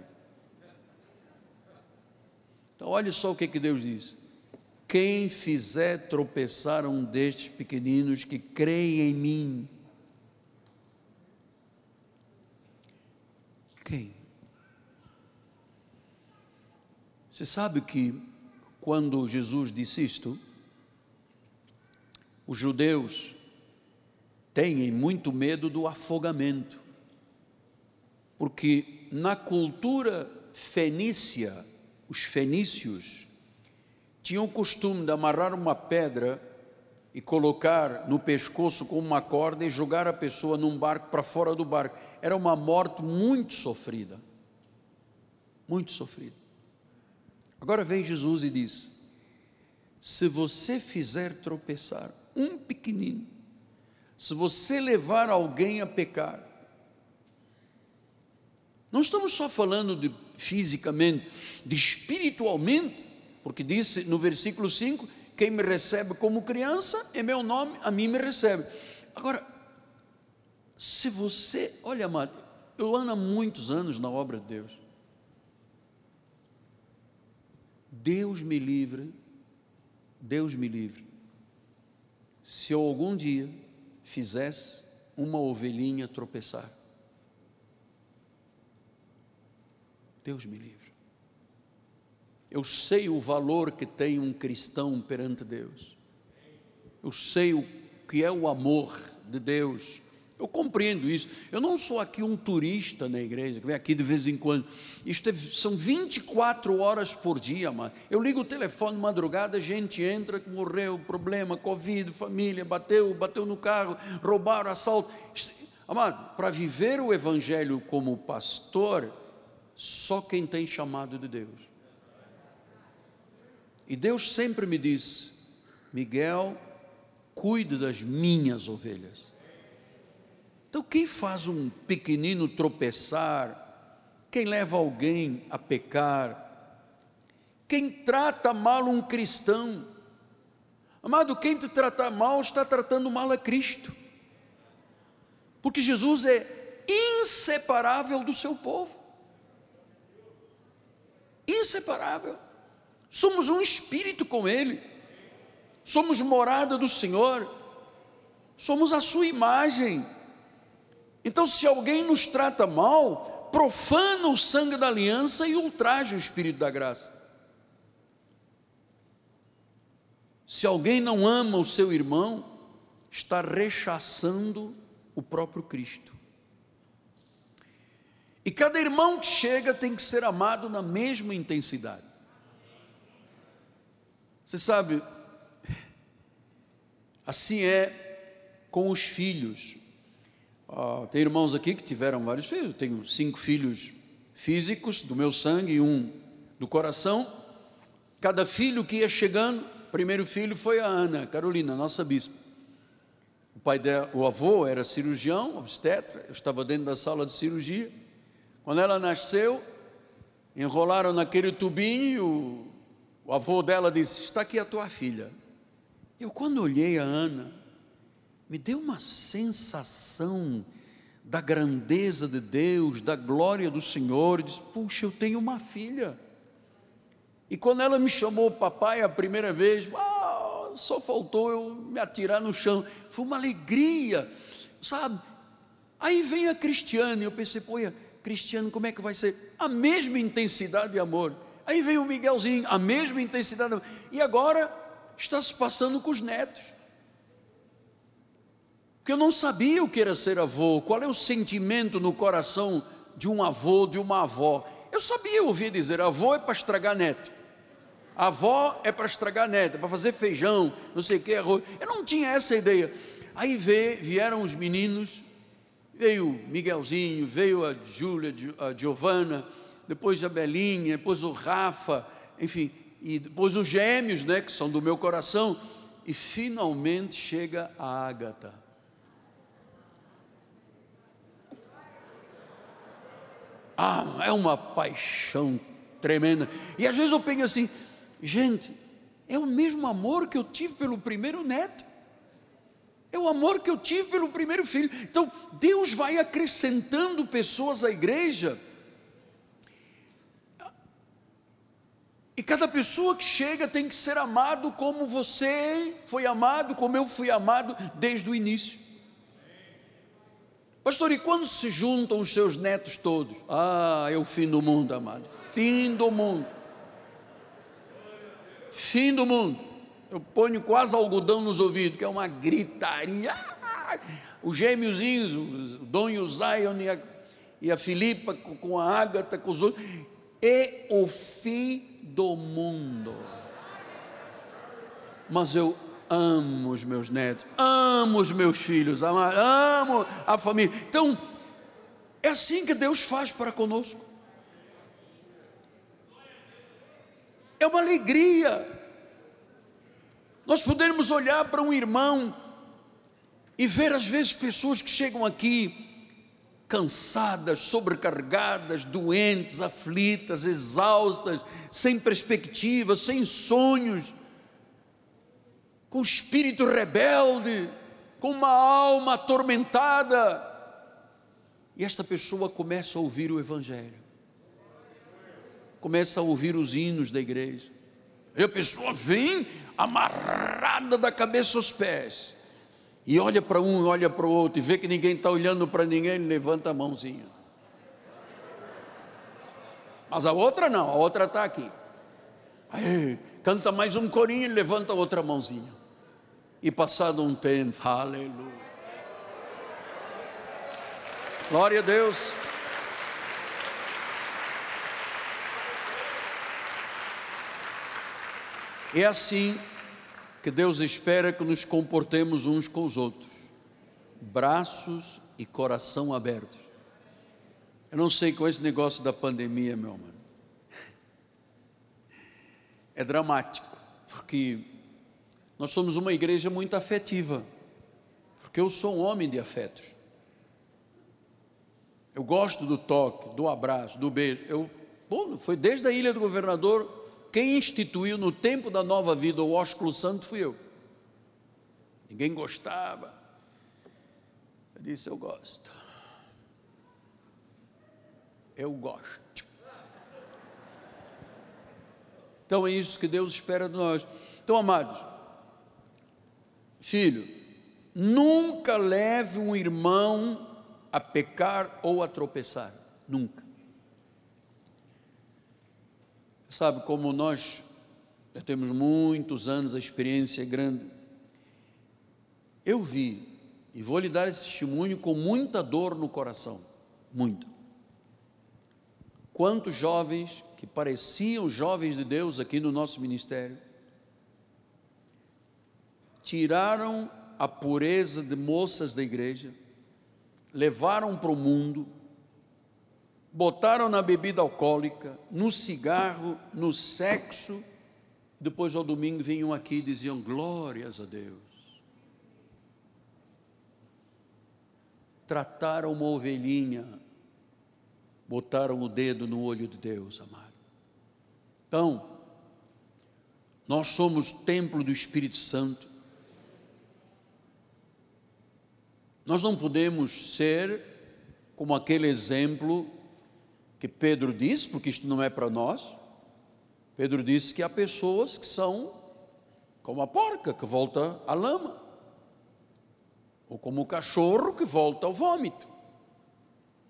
Então, olha só o que, que Deus diz: quem fizer tropeçar um destes pequeninos que creem em mim, Quem? Você sabe que quando Jesus disse isto, os judeus têm muito medo do afogamento, porque na cultura fenícia, os fenícios, tinham o costume de amarrar uma pedra e colocar no pescoço com uma corda e jogar a pessoa num barco para fora do barco. Era uma morte muito sofrida. Muito sofrida. Agora vem Jesus e diz: se você fizer tropeçar um pequenino, se você levar alguém a pecar, não estamos só falando de fisicamente, de espiritualmente, porque disse no versículo 5: quem me recebe como criança, em meu nome, a mim me recebe. Agora, se você, olha, amado, eu ando há muitos anos na obra de Deus. Deus me livre, Deus me livre, se eu algum dia fizesse uma ovelhinha tropeçar. Deus me livre. Eu sei o valor que tem um cristão perante Deus. Eu sei o que é o amor de Deus. Eu compreendo isso. Eu não sou aqui um turista na igreja, que vem aqui de vez em quando. Isto é, são 24 horas por dia, mano. Eu ligo o telefone madrugada, a gente entra, morreu, problema, Covid, família, bateu, bateu no carro, roubaram, assalto. Amado, para viver o evangelho como pastor, só quem tem chamado de Deus. E Deus sempre me disse: Miguel, cuide das minhas ovelhas. Então, quem faz um pequenino tropeçar, quem leva alguém a pecar, quem trata mal um cristão, amado, quem te trata mal está tratando mal a Cristo, porque Jesus é inseparável do seu povo, inseparável somos um espírito com Ele, somos morada do Senhor, somos a Sua imagem. Então, se alguém nos trata mal, profana o sangue da aliança e ultraja o Espírito da graça. Se alguém não ama o seu irmão, está rechaçando o próprio Cristo. E cada irmão que chega tem que ser amado na mesma intensidade. Você sabe, assim é com os filhos. Tem irmãos aqui que tiveram vários filhos. Eu tenho cinco filhos físicos do meu sangue e um do coração. Cada filho que ia chegando, o primeiro filho foi a Ana Carolina, nossa bispa. O pai dela, o avô era cirurgião, obstetra. Eu estava dentro da sala de cirurgia. Quando ela nasceu, enrolaram naquele tubinho o avô dela disse: Está aqui a tua filha. Eu, quando olhei a Ana, me deu uma sensação da grandeza de Deus, da glória do Senhor. disse: Puxa, eu tenho uma filha. E quando ela me chamou papai a primeira vez, ah, só faltou eu me atirar no chão. Foi uma alegria, sabe? Aí vem a Cristiane, eu pensei, pô, Cristiane, como é que vai ser? A mesma intensidade de amor. Aí vem o Miguelzinho, a mesma intensidade. E agora está se passando com os netos. Porque eu não sabia o que era ser avô, qual é o sentimento no coração de um avô, de uma avó. Eu sabia, eu ouvia dizer: avô é para estragar neto. Avó é para estragar neto, é para fazer feijão, não sei o que, arroz. Eu não tinha essa ideia. Aí vieram os meninos, veio Miguelzinho, veio a Júlia, a Giovana, depois a Belinha, depois o Rafa, enfim, e depois os gêmeos, né, que são do meu coração, e finalmente chega a Ágata. Ah, é uma paixão tremenda. E às vezes eu penso assim, gente, é o mesmo amor que eu tive pelo primeiro neto. É o amor que eu tive pelo primeiro filho. Então, Deus vai acrescentando pessoas à igreja E cada pessoa que chega tem que ser amado como você foi amado, como eu fui amado desde o início. Pastor, e quando se juntam os seus netos todos? Ah, é o fim do mundo, amado. Fim do mundo. Fim do mundo. Eu ponho quase algodão nos ouvidos, que é uma gritaria. Os gêmeozinhos, o Dom e o Zion e a, e a Filipa com a Ágata, com os outros. E o fim do mundo. mas eu amo os meus netos, amo os meus filhos, amo a família. Então, é assim que Deus faz para conosco. É uma alegria. Nós podemos olhar para um irmão e ver às vezes pessoas que chegam aqui cansadas, sobrecarregadas, doentes, aflitas, exaustas, sem perspectivas, sem sonhos, com espírito rebelde, com uma alma atormentada. E esta pessoa começa a ouvir o Evangelho, começa a ouvir os hinos da igreja, e a pessoa vem amarrada da cabeça aos pés, e olha para um, olha para o outro, e vê que ninguém está olhando para ninguém, levanta a mãozinha. Mas a outra não, a outra está aqui. Aí, canta mais um corinho e levanta a outra mãozinha. E passado um tempo, aleluia. Glória a Deus. É assim que Deus espera que nos comportemos uns com os outros, braços e coração abertos. Eu não sei com esse negócio da pandemia, meu mano. É dramático, porque nós somos uma igreja muito afetiva, porque eu sou um homem de afetos. Eu gosto do toque, do abraço, do beijo. Eu, bom, foi desde a ilha do governador quem instituiu no tempo da nova vida o ósculo santo fui eu. Ninguém gostava. Eu disse: Eu gosto. Eu gosto. Então é isso que Deus espera de nós. Então, amados, filho, nunca leve um irmão a pecar ou a tropeçar. Nunca. Sabe, como nós já temos muitos anos, a experiência é grande. Eu vi, e vou lhe dar esse testemunho com muita dor no coração, muita. Quantos jovens que pareciam jovens de Deus aqui no nosso ministério, tiraram a pureza de moças da igreja, levaram para o mundo, botaram na bebida alcoólica, no cigarro, no sexo, depois ao domingo vinham aqui e diziam glórias a Deus. Trataram uma ovelhinha, botaram o dedo no olho de Deus, amado. Então, nós somos templo do Espírito Santo. Nós não podemos ser como aquele exemplo que Pedro disse, porque isto não é para nós. Pedro disse que há pessoas que são como a porca que volta à lama, ou como o cachorro que volta ao vômito.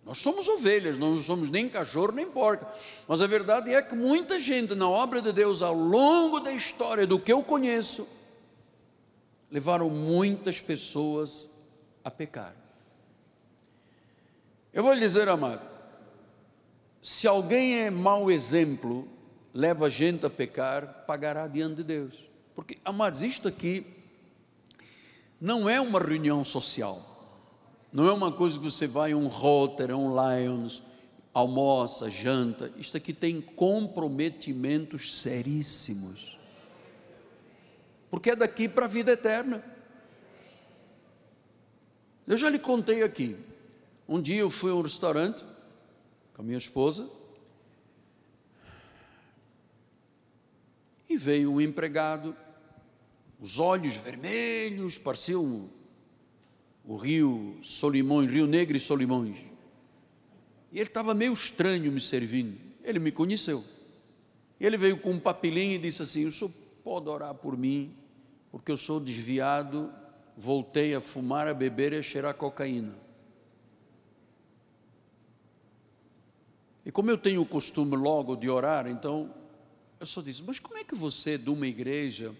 Nós somos ovelhas, não somos nem cachorro nem porca. Mas a verdade é que muita gente na obra de Deus, ao longo da história do que eu conheço, levaram muitas pessoas a pecar. Eu vou lhe dizer, amado, se alguém é mau exemplo, leva a gente a pecar, pagará diante de Deus. Porque, amados, isto aqui não é uma reunião social, não é uma coisa que você vai a um Rotter, a um Lions, almoça, janta. Isto aqui tem comprometimentos seríssimos, porque é daqui para a vida eterna. Eu já lhe contei aqui. Um dia eu fui a um restaurante com a minha esposa. E veio um empregado, os olhos vermelhos, parecia o, o rio Solimões, Rio Negro e Solimões. E ele estava meio estranho me servindo. Ele me conheceu. Ele veio com um papelinho e disse assim: O senhor pode orar por mim, porque eu sou desviado, voltei a fumar, a beber e a cheirar cocaína. E como eu tenho o costume logo de orar, então eu só disse: Mas como é que você de uma igreja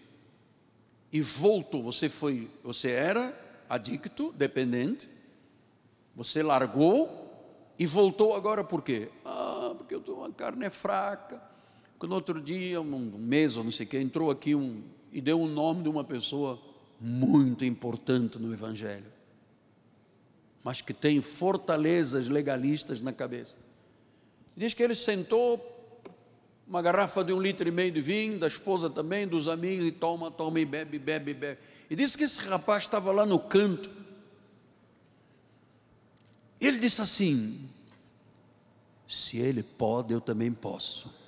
e voltou? Você foi, você era adicto, dependente, você largou e voltou agora por quê? Ah, porque eu estou uma carne fraca. Que no outro dia, um mês ou não sei o que, entrou aqui um e deu o nome de uma pessoa muito importante no Evangelho, mas que tem fortalezas legalistas na cabeça. Diz que ele sentou uma garrafa de um litro e meio de vinho, da esposa também, dos amigos, e toma, toma e bebe, bebe, bebe. E disse que esse rapaz estava lá no canto. Ele disse assim: se ele pode, eu também posso.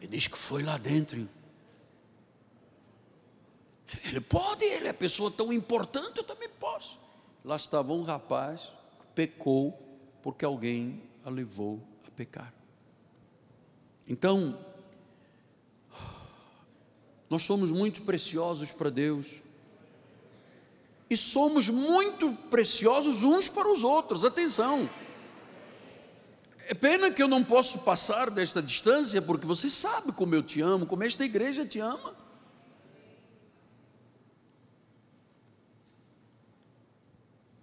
E diz que foi lá dentro. Ele pode, ele é pessoa tão importante, eu também posso. Lá estava um rapaz que pecou porque alguém a levou a pecar. Então, nós somos muito preciosos para Deus. E somos muito preciosos uns para os outros. Atenção. É pena que eu não posso passar desta distância, porque você sabe como eu te amo, como esta igreja te ama.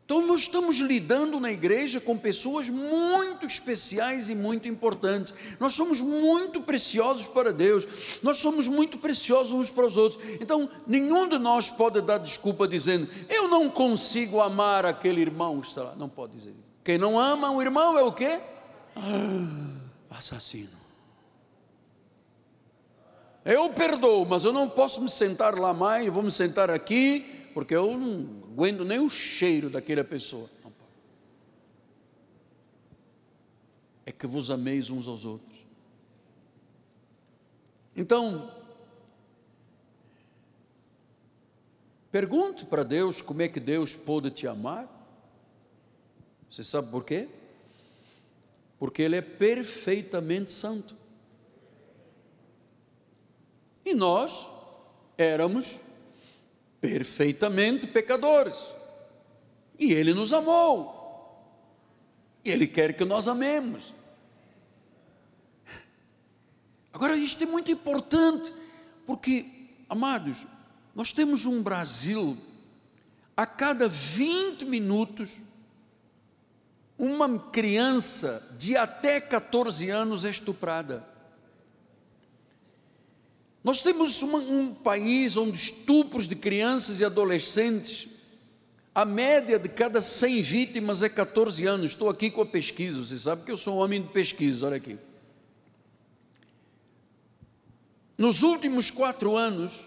Então, nós estamos lidando na igreja com pessoas muito especiais e muito importantes. Nós somos muito preciosos para Deus. Nós somos muito preciosos uns para os outros. Então, nenhum de nós pode dar desculpa dizendo: Eu não consigo amar aquele irmão que está lá. Não pode dizer. Quem não ama o irmão é o quê? Ah, assassino. Eu perdoo, mas eu não posso me sentar lá mais. Eu vou me sentar aqui porque eu não aguento nem o cheiro daquela pessoa. É que vos ameis uns aos outros. Então, pergunte para Deus como é que Deus pode te amar. Você sabe por quê? Porque Ele é perfeitamente santo. E nós éramos perfeitamente pecadores. E Ele nos amou. E Ele quer que nós amemos. Agora, isto é muito importante, porque, amados, nós temos um Brasil, a cada 20 minutos, uma criança de até 14 anos é estuprada. Nós temos uma, um país onde estupros de crianças e adolescentes, a média de cada 100 vítimas é 14 anos. Estou aqui com a pesquisa, você sabe que eu sou um homem de pesquisa, olha aqui. Nos últimos quatro anos,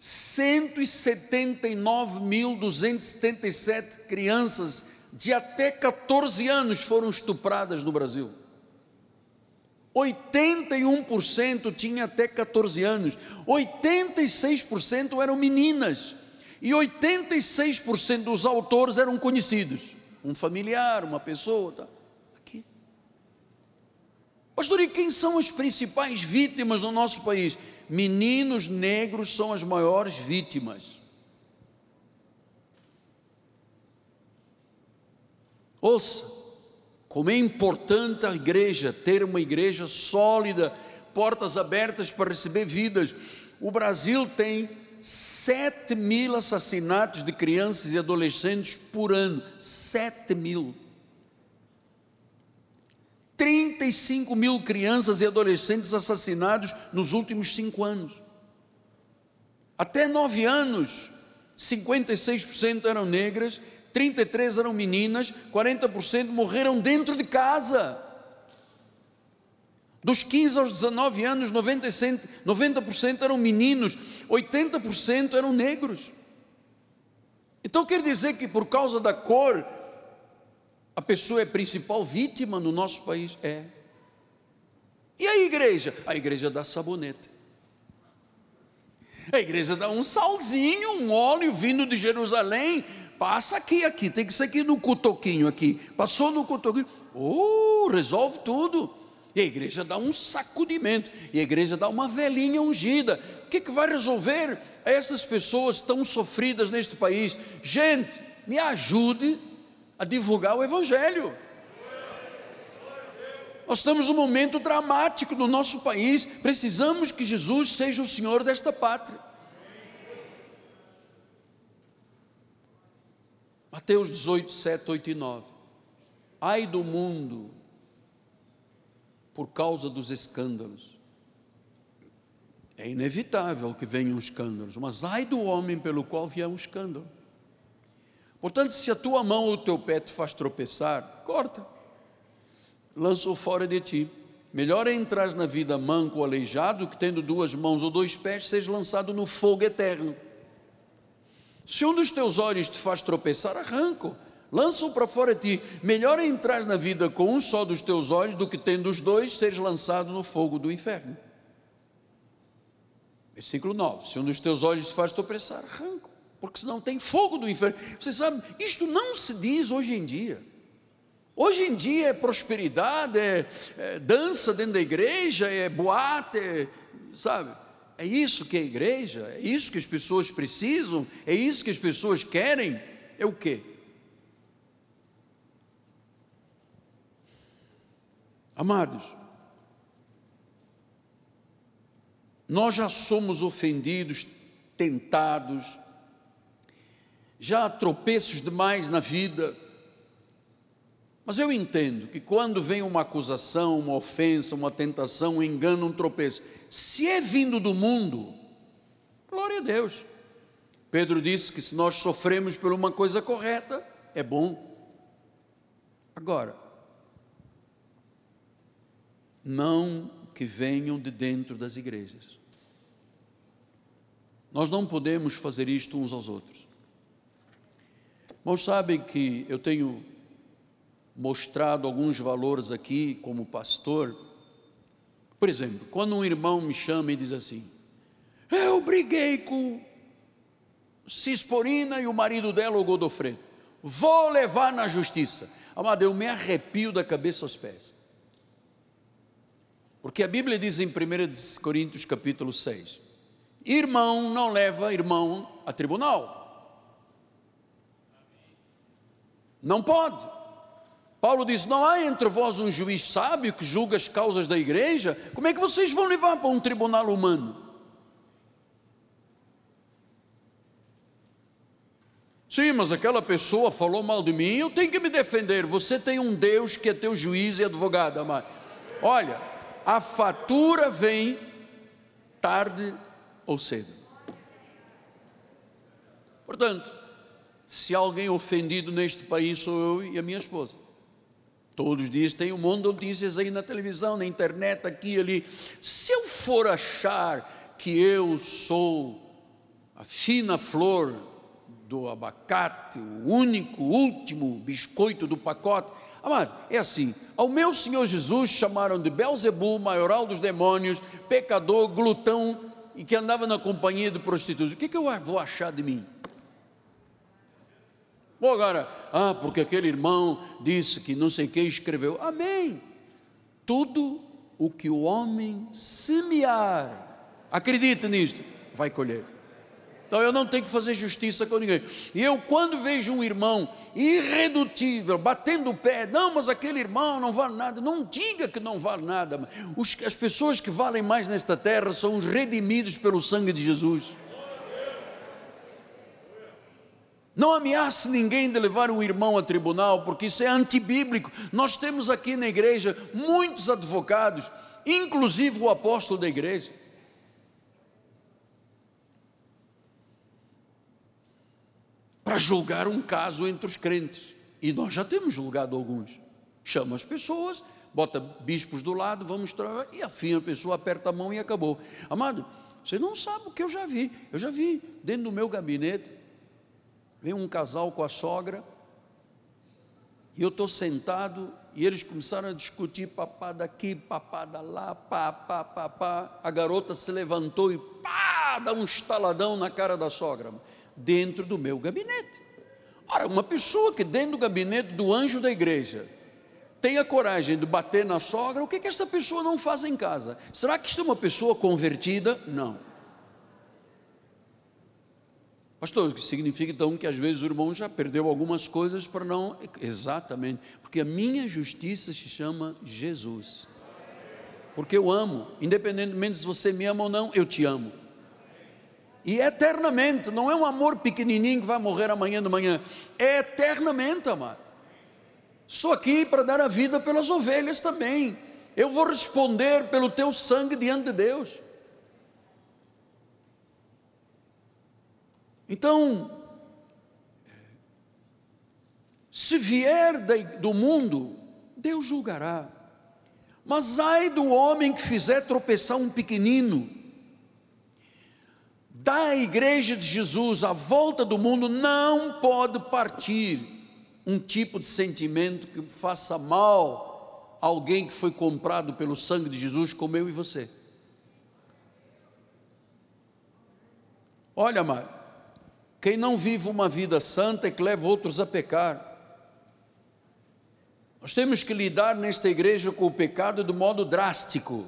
179.277 crianças de até 14 anos foram estupradas no Brasil. 81% tinha até 14 anos, 86% eram meninas, e 86% dos autores eram conhecidos, um familiar, uma pessoa. Tá? Aqui. Pastor, e quem são as principais vítimas no nosso país? Meninos negros são as maiores vítimas. Ouça, como é importante a igreja ter uma igreja sólida, portas abertas para receber vidas. O Brasil tem 7 mil assassinatos de crianças e adolescentes por ano. 7 mil. 35 mil crianças e adolescentes assassinados nos últimos cinco anos. Até nove anos, 56% eram negras 33 eram meninas, 40% morreram dentro de casa. Dos 15 aos 19 anos, 90%, 90 eram meninos, 80% eram negros. Então quer dizer que por causa da cor, a pessoa é a principal vítima no nosso país? É. E a igreja? A igreja dá sabonete. A igreja dá um salzinho, um óleo vindo de Jerusalém, Passa aqui, aqui, tem que ser aqui no cutoquinho aqui. Passou no cutoquinho, oh, resolve tudo. E a igreja dá um sacudimento, e a igreja dá uma velhinha ungida. O que, que vai resolver essas pessoas tão sofridas neste país? Gente, me ajude a divulgar o Evangelho. Nós estamos num momento dramático no nosso país, precisamos que Jesus seja o Senhor desta pátria. Mateus 18, 7, 8 e 9. Ai do mundo por causa dos escândalos. É inevitável que venham escândalos, mas ai do homem pelo qual vier um escândalo. Portanto, se a tua mão ou o teu pé te faz tropeçar, corta, lança-o fora de ti. Melhor é entrar na vida manco ou aleijado que, tendo duas mãos ou dois pés, seja lançado no fogo eterno. Se um dos teus olhos te faz tropeçar, arranca-o, lança-o para fora de ti. Melhor é entrar na vida com um só dos teus olhos do que, tendo os dois, seja lançado no fogo do inferno. Versículo 9: Se um dos teus olhos te faz tropeçar, arranca, porque senão tem fogo do inferno. Você sabe, isto não se diz hoje em dia. Hoje em dia é prosperidade, é, é dança dentro da igreja, é boate, é, sabe? É isso que é igreja, é isso que as pessoas precisam, é isso que as pessoas querem. É o quê? Amados, Nós já somos ofendidos, tentados, já há tropeços demais na vida. Mas eu entendo que quando vem uma acusação, uma ofensa, uma tentação, um engano, um tropeço, se é vindo do mundo, glória a Deus. Pedro disse que se nós sofremos por uma coisa correta, é bom. Agora, não que venham de dentro das igrejas. Nós não podemos fazer isto uns aos outros. Mas sabem que eu tenho mostrado alguns valores aqui como pastor. Por exemplo, quando um irmão me chama e diz assim: Eu briguei com Cisporina e o marido dela, o Godofredo. Vou levar na justiça. Amado, eu me arrepio da cabeça aos pés. Porque a Bíblia diz em 1 Coríntios capítulo 6: Irmão não leva irmão a tribunal. Não pode. Paulo diz: Não há entre vós um juiz sábio que julga as causas da igreja. Como é que vocês vão levar para um tribunal humano? Sim, mas aquela pessoa falou mal de mim, eu tenho que me defender. Você tem um Deus que é teu juiz e advogado, amado. Olha, a fatura vem tarde ou cedo. Portanto, se alguém ofendido neste país sou eu e a minha esposa. Todos os dias tem um monte de notícias aí na televisão, na internet, aqui e ali. Se eu for achar que eu sou a fina flor do abacate, o único, último biscoito do pacote, Amado, é assim: ao meu Senhor Jesus chamaram de Belzebu, maioral dos demônios, pecador, glutão, e que andava na companhia de prostitutas, o que, que eu vou achar de mim? Bom, agora, ah, porque aquele irmão disse que não sei quem escreveu. Amém. Tudo o que o homem semear, acredita nisto, vai colher. Então eu não tenho que fazer justiça com ninguém. E eu, quando vejo um irmão irredutível, batendo o pé, não, mas aquele irmão não vale nada, não diga que não vale nada. Os, as pessoas que valem mais nesta terra são os redimidos pelo sangue de Jesus. Não ameace ninguém de levar um irmão a tribunal, porque isso é antibíblico. Nós temos aqui na igreja muitos advogados, inclusive o apóstolo da igreja. para julgar um caso entre os crentes. E nós já temos julgado alguns. Chama as pessoas, bota bispos do lado, vamos mostrar, e afim a pessoa aperta a mão e acabou. Amado, você não sabe o que eu já vi. Eu já vi dentro do meu gabinete, vem um casal com a sogra, e eu estou sentado, e eles começaram a discutir, papá daqui, papá da lá, pá, pá, pá, pá. A garota se levantou e pá, dá um estaladão na cara da sogra dentro do meu gabinete. Ora, uma pessoa que dentro do gabinete do anjo da igreja tem a coragem de bater na sogra, o que, que esta pessoa não faz em casa? Será que isto é uma pessoa convertida? Não. Pastor, o que significa então que às vezes o irmão já perdeu algumas coisas para não. Exatamente, porque a minha justiça se chama Jesus. Porque eu amo, independentemente se você me ama ou não, eu te amo e eternamente, não é um amor pequenininho que vai morrer amanhã de manhã, é eternamente, amado. Estou aqui para dar a vida pelas ovelhas também. Eu vou responder pelo teu sangue diante de Deus. Então, se vier do mundo, Deus julgará. Mas ai do homem que fizer tropeçar um pequenino. Da igreja de Jesus, a volta do mundo, não pode partir um tipo de sentimento que faça mal a alguém que foi comprado pelo sangue de Jesus, como eu e você. Olha, Mário, quem não vive uma vida santa é que leva outros a pecar. Nós temos que lidar nesta igreja com o pecado de modo drástico.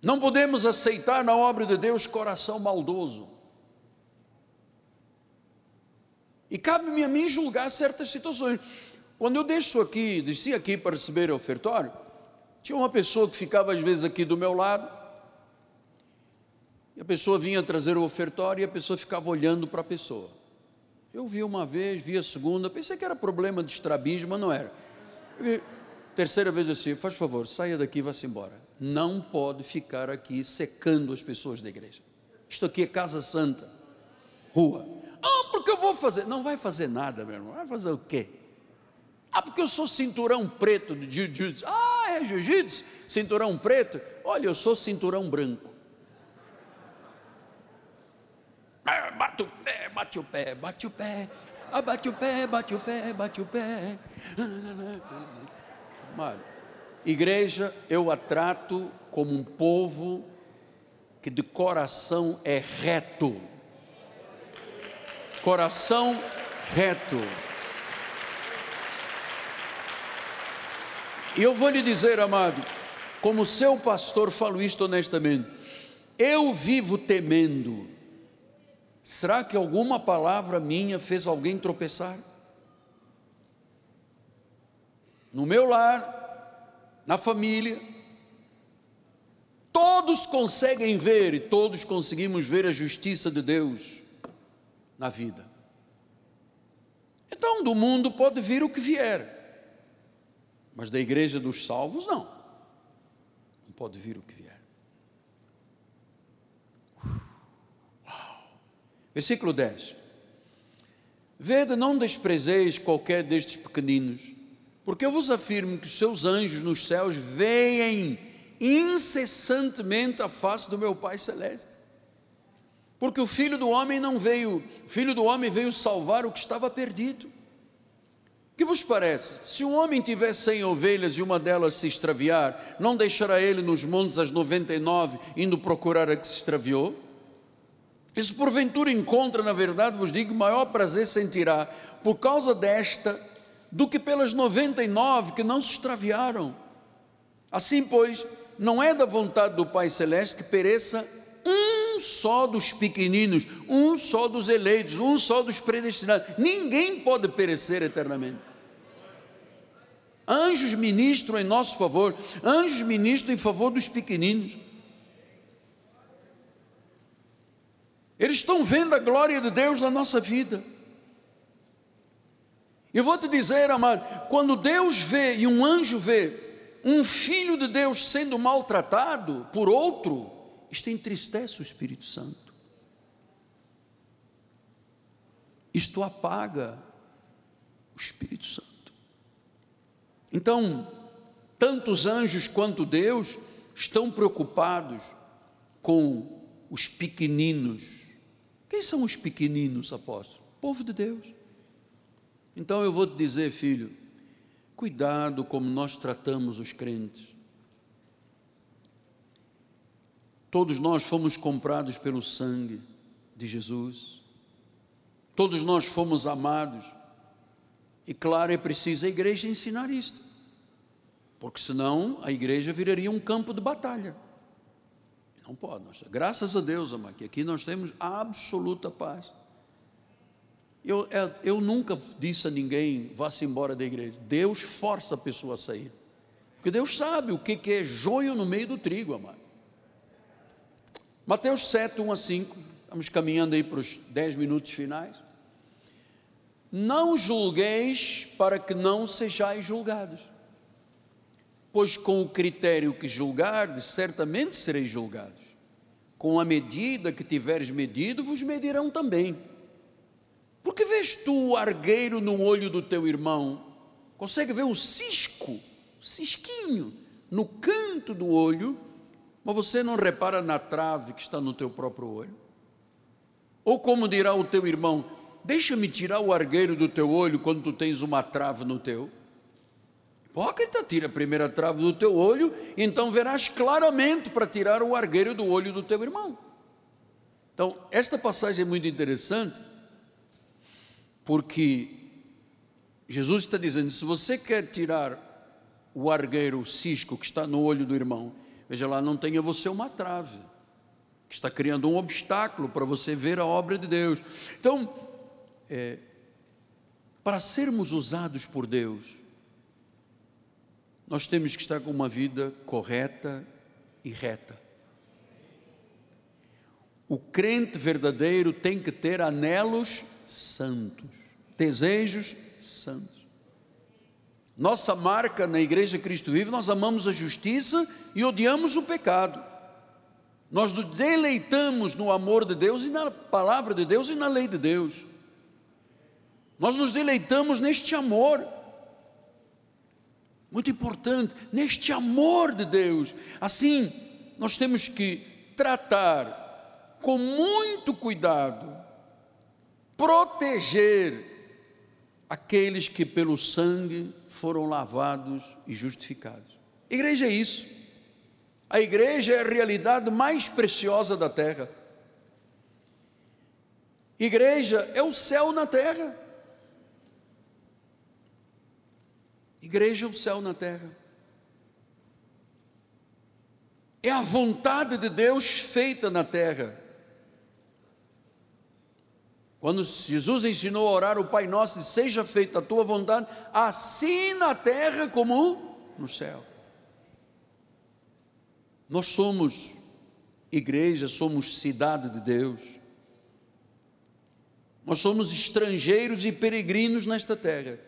Não podemos aceitar na obra de Deus coração maldoso. E cabe-me a mim julgar certas situações. Quando eu deixo aqui, desci aqui para receber o ofertório, tinha uma pessoa que ficava às vezes aqui do meu lado, a pessoa vinha trazer o ofertório e a pessoa ficava olhando para a pessoa. Eu vi uma vez, vi a segunda, pensei que era problema de estrabismo, mas não era. Vi, terceira vez assim, faz favor, saia daqui e vá-se embora. Não pode ficar aqui secando as pessoas da igreja. Isto aqui é casa santa, rua. Ah, porque eu vou fazer. Não vai fazer nada, meu irmão. Vai fazer o quê? Ah, porque eu sou cinturão preto de jiu-jitsu. Ah, é jiu-jitsu? Cinturão preto? Olha, eu sou cinturão branco. bate o pé, bate o pé, bate o pé, ah, bate o pé, bate o pé, bate o pé. Mano, igreja, eu a trato como um povo que de coração é reto. Coração reto. E eu vou lhe dizer, amado, como seu pastor, falo isto honestamente. Eu vivo temendo Será que alguma palavra minha fez alguém tropeçar? No meu lar, na família, todos conseguem ver e todos conseguimos ver a justiça de Deus na vida. Então, do mundo pode vir o que vier, mas da igreja dos salvos, não. Não pode vir o que vier. Versículo 10. Vede, não desprezeis qualquer destes pequeninos, porque eu vos afirmo que os seus anjos nos céus veem incessantemente a face do meu Pai Celeste. Porque o filho do homem não veio, o filho do homem veio salvar o que estava perdido. O que vos parece? Se um homem tiver cem ovelhas e uma delas se extraviar, não deixará ele nos montes as noventa e nove, indo procurar a que se extraviou? E se porventura encontra, na verdade, vos digo, maior prazer sentirá por causa desta do que pelas 99 que não se extraviaram. Assim, pois, não é da vontade do Pai Celeste que pereça um só dos pequeninos, um só dos eleitos, um só dos predestinados. Ninguém pode perecer eternamente. Anjos ministram em nosso favor, anjos ministram em favor dos pequeninos. Eles estão vendo a glória de Deus na nossa vida. Eu vou te dizer, amado, quando Deus vê e um anjo vê um filho de Deus sendo maltratado por outro, isto entristece o Espírito Santo. Isto apaga o Espírito Santo. Então, tanto os anjos quanto Deus estão preocupados com os pequeninos quem são os pequeninos apóstolos? Povo de Deus. Então eu vou te dizer, filho, cuidado como nós tratamos os crentes. Todos nós fomos comprados pelo sangue de Jesus. Todos nós fomos amados. E claro, é preciso a igreja ensinar isto. Porque senão a igreja viraria um campo de batalha. Não pode. Nós, graças a Deus, amado, que aqui nós temos absoluta paz. Eu, é, eu nunca disse a ninguém, vá-se embora da igreja. Deus força a pessoa a sair. Porque Deus sabe o que, que é joio no meio do trigo, amado. Mateus 7, 1 a 5. Estamos caminhando aí para os 10 minutos finais. Não julgueis para que não sejais julgados. Pois com o critério que julgardes, certamente sereis julgados. Com a medida que tiveres medido, vos medirão também. Porque vês tu o argueiro no olho do teu irmão? Consegue ver o cisco, o cisquinho, no canto do olho, mas você não repara na trave que está no teu próprio olho? Ou como dirá o teu irmão, deixa-me tirar o argueiro do teu olho quando tu tens uma trave no teu? Hipócrita, tira a primeira trave do teu olho, então verás claramente para tirar o argueiro do olho do teu irmão. Então, esta passagem é muito interessante, porque Jesus está dizendo: se você quer tirar o argueiro, o cisco que está no olho do irmão, veja lá, não tenha você uma trave, que está criando um obstáculo para você ver a obra de Deus. Então, é, para sermos usados por Deus, nós temos que estar com uma vida correta e reta. O crente verdadeiro tem que ter anelos santos, desejos santos. Nossa marca na Igreja Cristo Vive, nós amamos a justiça e odiamos o pecado. Nós nos deleitamos no amor de Deus e na palavra de Deus e na lei de Deus. Nós nos deleitamos neste amor muito importante, neste amor de Deus. Assim, nós temos que tratar com muito cuidado, proteger aqueles que pelo sangue foram lavados e justificados. Igreja é isso. A igreja é a realidade mais preciosa da terra. Igreja é o céu na terra. Igreja é o céu na terra. É a vontade de Deus feita na terra. Quando Jesus ensinou a orar o Pai Nosso, disse, seja feita a tua vontade, assim na terra como no céu. Nós somos igreja, somos cidade de Deus. Nós somos estrangeiros e peregrinos nesta terra.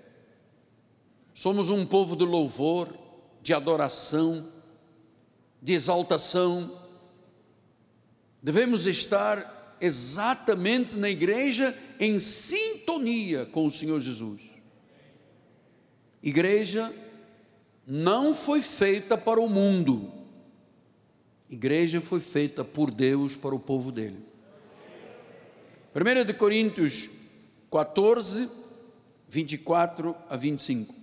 Somos um povo de louvor, de adoração, de exaltação. Devemos estar exatamente na igreja em sintonia com o Senhor Jesus. Igreja não foi feita para o mundo. Igreja foi feita por Deus para o povo dele. 1 de Coríntios 14, 24 a 25.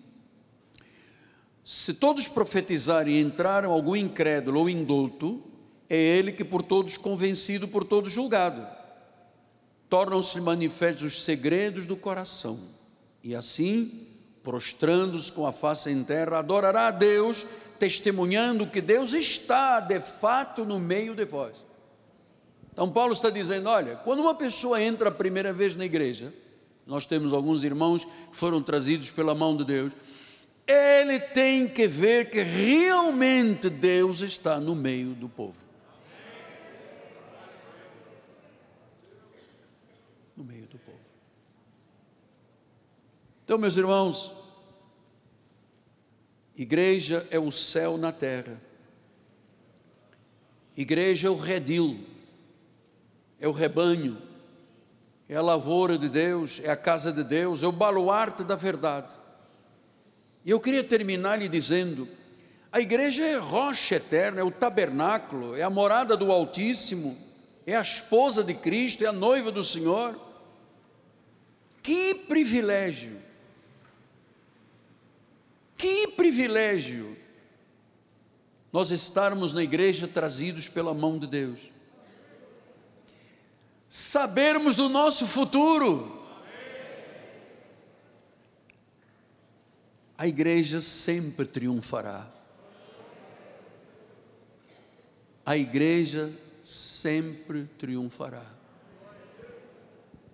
Se todos profetizarem e entraram algum incrédulo ou indulto, é ele que por todos convencido, por todos julgado. Tornam-se manifestos os segredos do coração. E assim, prostrando-se com a face em terra, adorará a Deus, testemunhando que Deus está de fato no meio de vós. Então Paulo está dizendo, olha, quando uma pessoa entra a primeira vez na igreja, nós temos alguns irmãos que foram trazidos pela mão de Deus, ele tem que ver que realmente Deus está no meio do povo. No meio do povo. Então, meus irmãos, igreja é o céu na terra. Igreja é o redil, é o rebanho, é a lavoura de Deus, é a casa de Deus, é o baluarte da verdade. E eu queria terminar lhe dizendo: a igreja é rocha eterna, é o tabernáculo, é a morada do Altíssimo, é a esposa de Cristo, é a noiva do Senhor. Que privilégio! Que privilégio nós estarmos na igreja trazidos pela mão de Deus. Sabermos do nosso futuro a igreja sempre triunfará. A igreja sempre triunfará.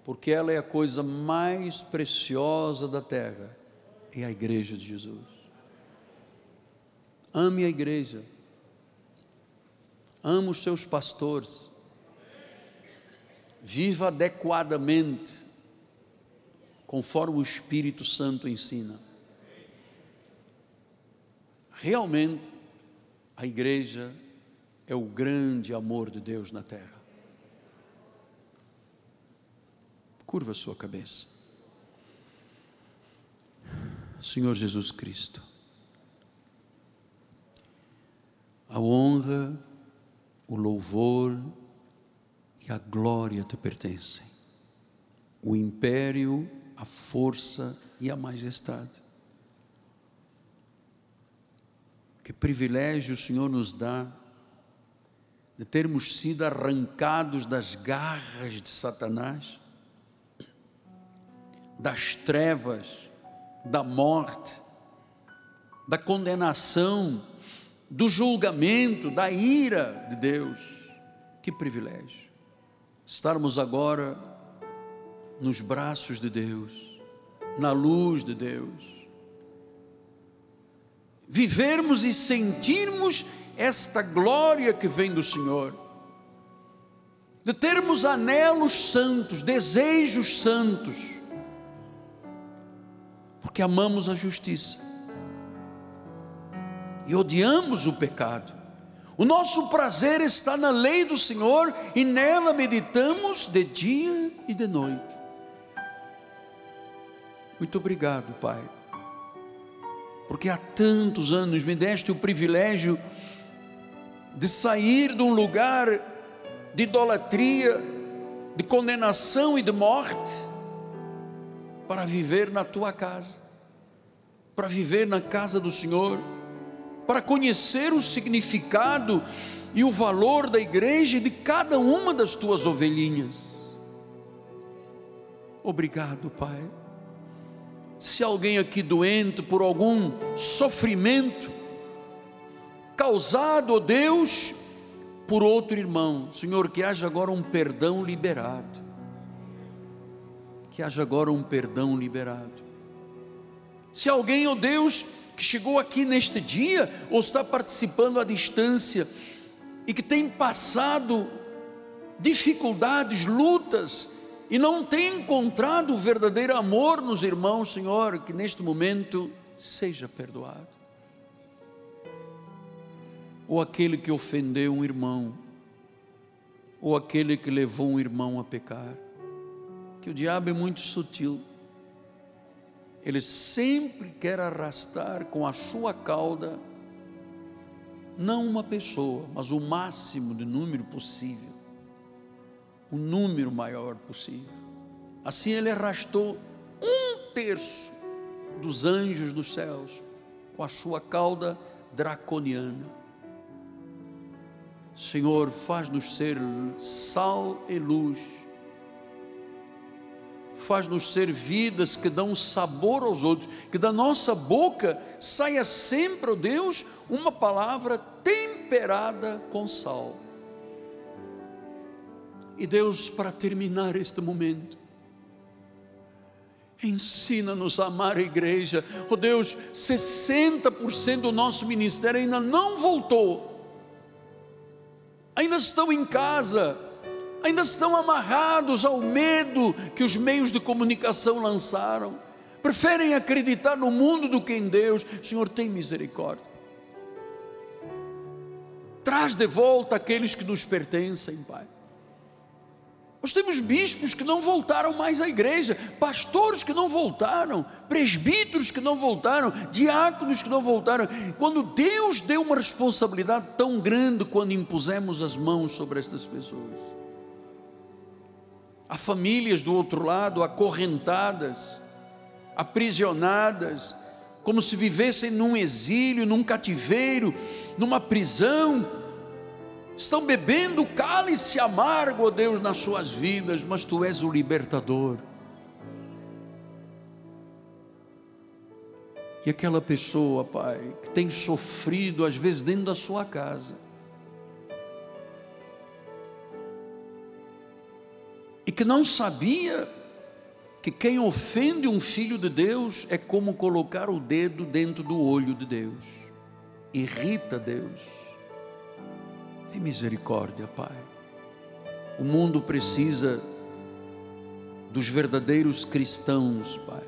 Porque ela é a coisa mais preciosa da terra, é a igreja de Jesus. Ame a igreja. Ame os seus pastores. Viva adequadamente conforme o Espírito Santo ensina. Realmente, a igreja é o grande amor de Deus na terra. Curva a sua cabeça. Senhor Jesus Cristo, a honra, o louvor e a glória te pertencem. O império, a força e a majestade. Que privilégio o Senhor nos dá de termos sido arrancados das garras de Satanás, das trevas, da morte, da condenação, do julgamento, da ira de Deus. Que privilégio estarmos agora nos braços de Deus, na luz de Deus vivermos e sentirmos esta glória que vem do Senhor, de termos anelos santos, desejos santos, porque amamos a justiça e odiamos o pecado. O nosso prazer está na lei do Senhor e nela meditamos de dia e de noite. Muito obrigado, Pai porque há tantos anos me deste o privilégio de sair de um lugar de idolatria, de condenação e de morte, para viver na tua casa, para viver na casa do Senhor, para conhecer o significado e o valor da igreja e de cada uma das tuas ovelhinhas. Obrigado, Pai se alguém aqui doente por algum sofrimento causado, ó Deus, por outro irmão, Senhor, que haja agora um perdão liberado. Que haja agora um perdão liberado. Se alguém, ó Deus, que chegou aqui neste dia ou está participando à distância e que tem passado dificuldades, lutas, e não tem encontrado o verdadeiro amor nos irmãos, Senhor, que neste momento seja perdoado. Ou aquele que ofendeu um irmão, ou aquele que levou um irmão a pecar, que o diabo é muito sutil, ele sempre quer arrastar com a sua cauda, não uma pessoa, mas o máximo de número possível o número maior possível. Assim ele arrastou um terço dos anjos dos céus com a sua cauda draconiana. Senhor, faz-nos ser sal e luz, faz-nos ser vidas que dão sabor aos outros, que da nossa boca saia sempre, ó oh Deus, uma palavra temperada com sal. E Deus, para terminar este momento, ensina-nos a amar a igreja. Oh Deus, 60% do nosso ministério ainda não voltou, ainda estão em casa, ainda estão amarrados ao medo que os meios de comunicação lançaram, preferem acreditar no mundo do que em Deus. Senhor, tem misericórdia. Traz de volta aqueles que nos pertencem, Pai. Nós temos bispos que não voltaram mais à igreja, pastores que não voltaram, presbíteros que não voltaram, diáconos que não voltaram. Quando Deus deu uma responsabilidade tão grande quando impusemos as mãos sobre estas pessoas. Há famílias do outro lado acorrentadas, aprisionadas, como se vivessem num exílio, num cativeiro, numa prisão estão bebendo cálice amargo, ó Deus, nas suas vidas, mas tu és o libertador. E aquela pessoa, Pai, que tem sofrido, às vezes dentro da sua casa, e que não sabia que quem ofende um filho de Deus é como colocar o dedo dentro do olho de Deus, irrita Deus. Tem misericórdia, Pai. O mundo precisa dos verdadeiros cristãos, Pai.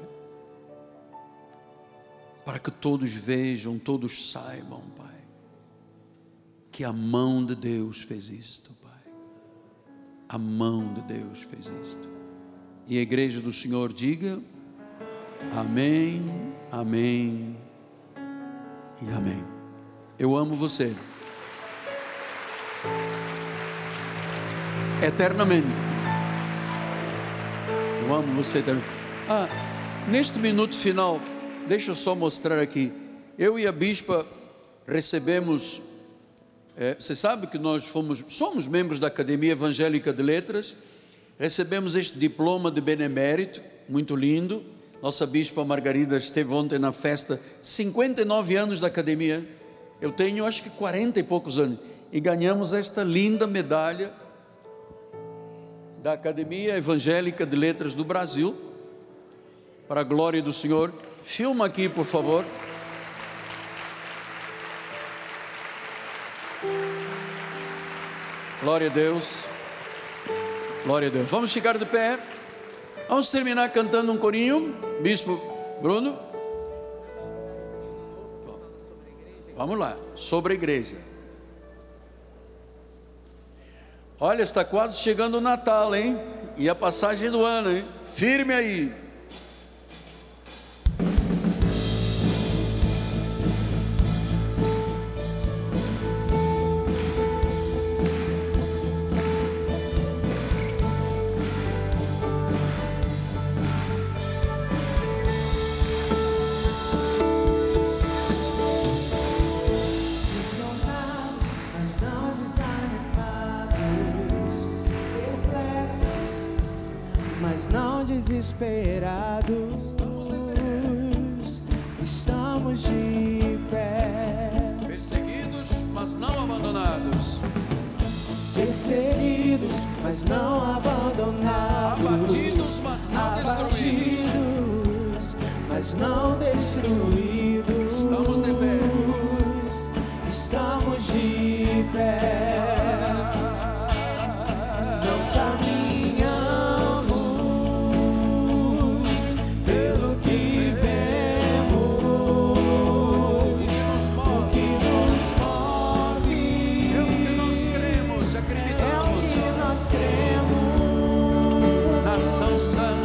Para que todos vejam, todos saibam, Pai, que a mão de Deus fez isto, Pai. A mão de Deus fez isto. E a igreja do Senhor diga: Amém, Amém e Amém. Eu amo você. Eternamente. Eu amo você também. Ah, neste minuto final, deixa eu só mostrar aqui. Eu e a bispa recebemos. É, você sabe que nós fomos, somos membros da Academia Evangélica de Letras. Recebemos este diploma de benemérito, muito lindo. Nossa bispa Margarida esteve ontem na festa, 59 anos da academia. Eu tenho acho que 40 e poucos anos. E ganhamos esta linda medalha da Academia Evangélica de Letras do Brasil, para a glória do Senhor. Filma aqui, por favor. Glória a Deus. Glória a Deus. Vamos ficar de pé. Vamos terminar cantando um corinho. Bispo Bruno. Vamos lá. Sobre a igreja. Olha, está quase chegando o Natal, hein? E a passagem do ano, hein? Firme aí. Desesperados, estamos de pé. Perseguidos, mas não abandonados. Perseguidos, mas não abandonados. Abatidos, mas não Abatidos, destruídos. mas não destruídos. Estamos de pé. Estamos de pé. Nação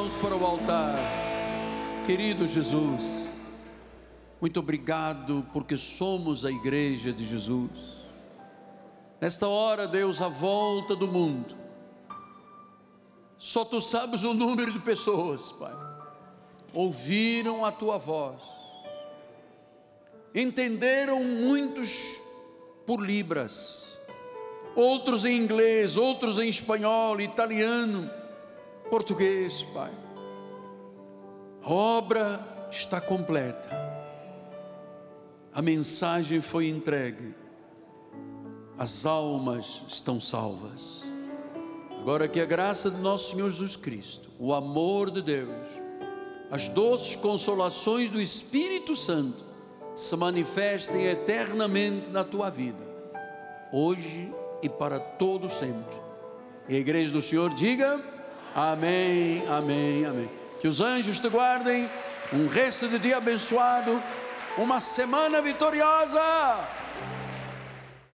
mãos para o altar. Querido Jesus, muito obrigado porque somos a igreja de Jesus. Nesta hora, Deus, a volta do mundo. Só tu sabes o número de pessoas, Pai. Ouviram a tua voz. Entenderam muitos por libras outros em inglês, outros em espanhol, italiano, português, Pai. A obra está completa. A mensagem foi entregue. As almas estão salvas. Agora que a graça de nosso Senhor Jesus Cristo, o amor de Deus, as doces consolações do Espírito Santo se manifestem eternamente na tua vida hoje e para todo sempre. E a igreja do Senhor diga: Amém, Amém, Amém. Que os anjos te guardem, um resto de dia abençoado, uma semana vitoriosa.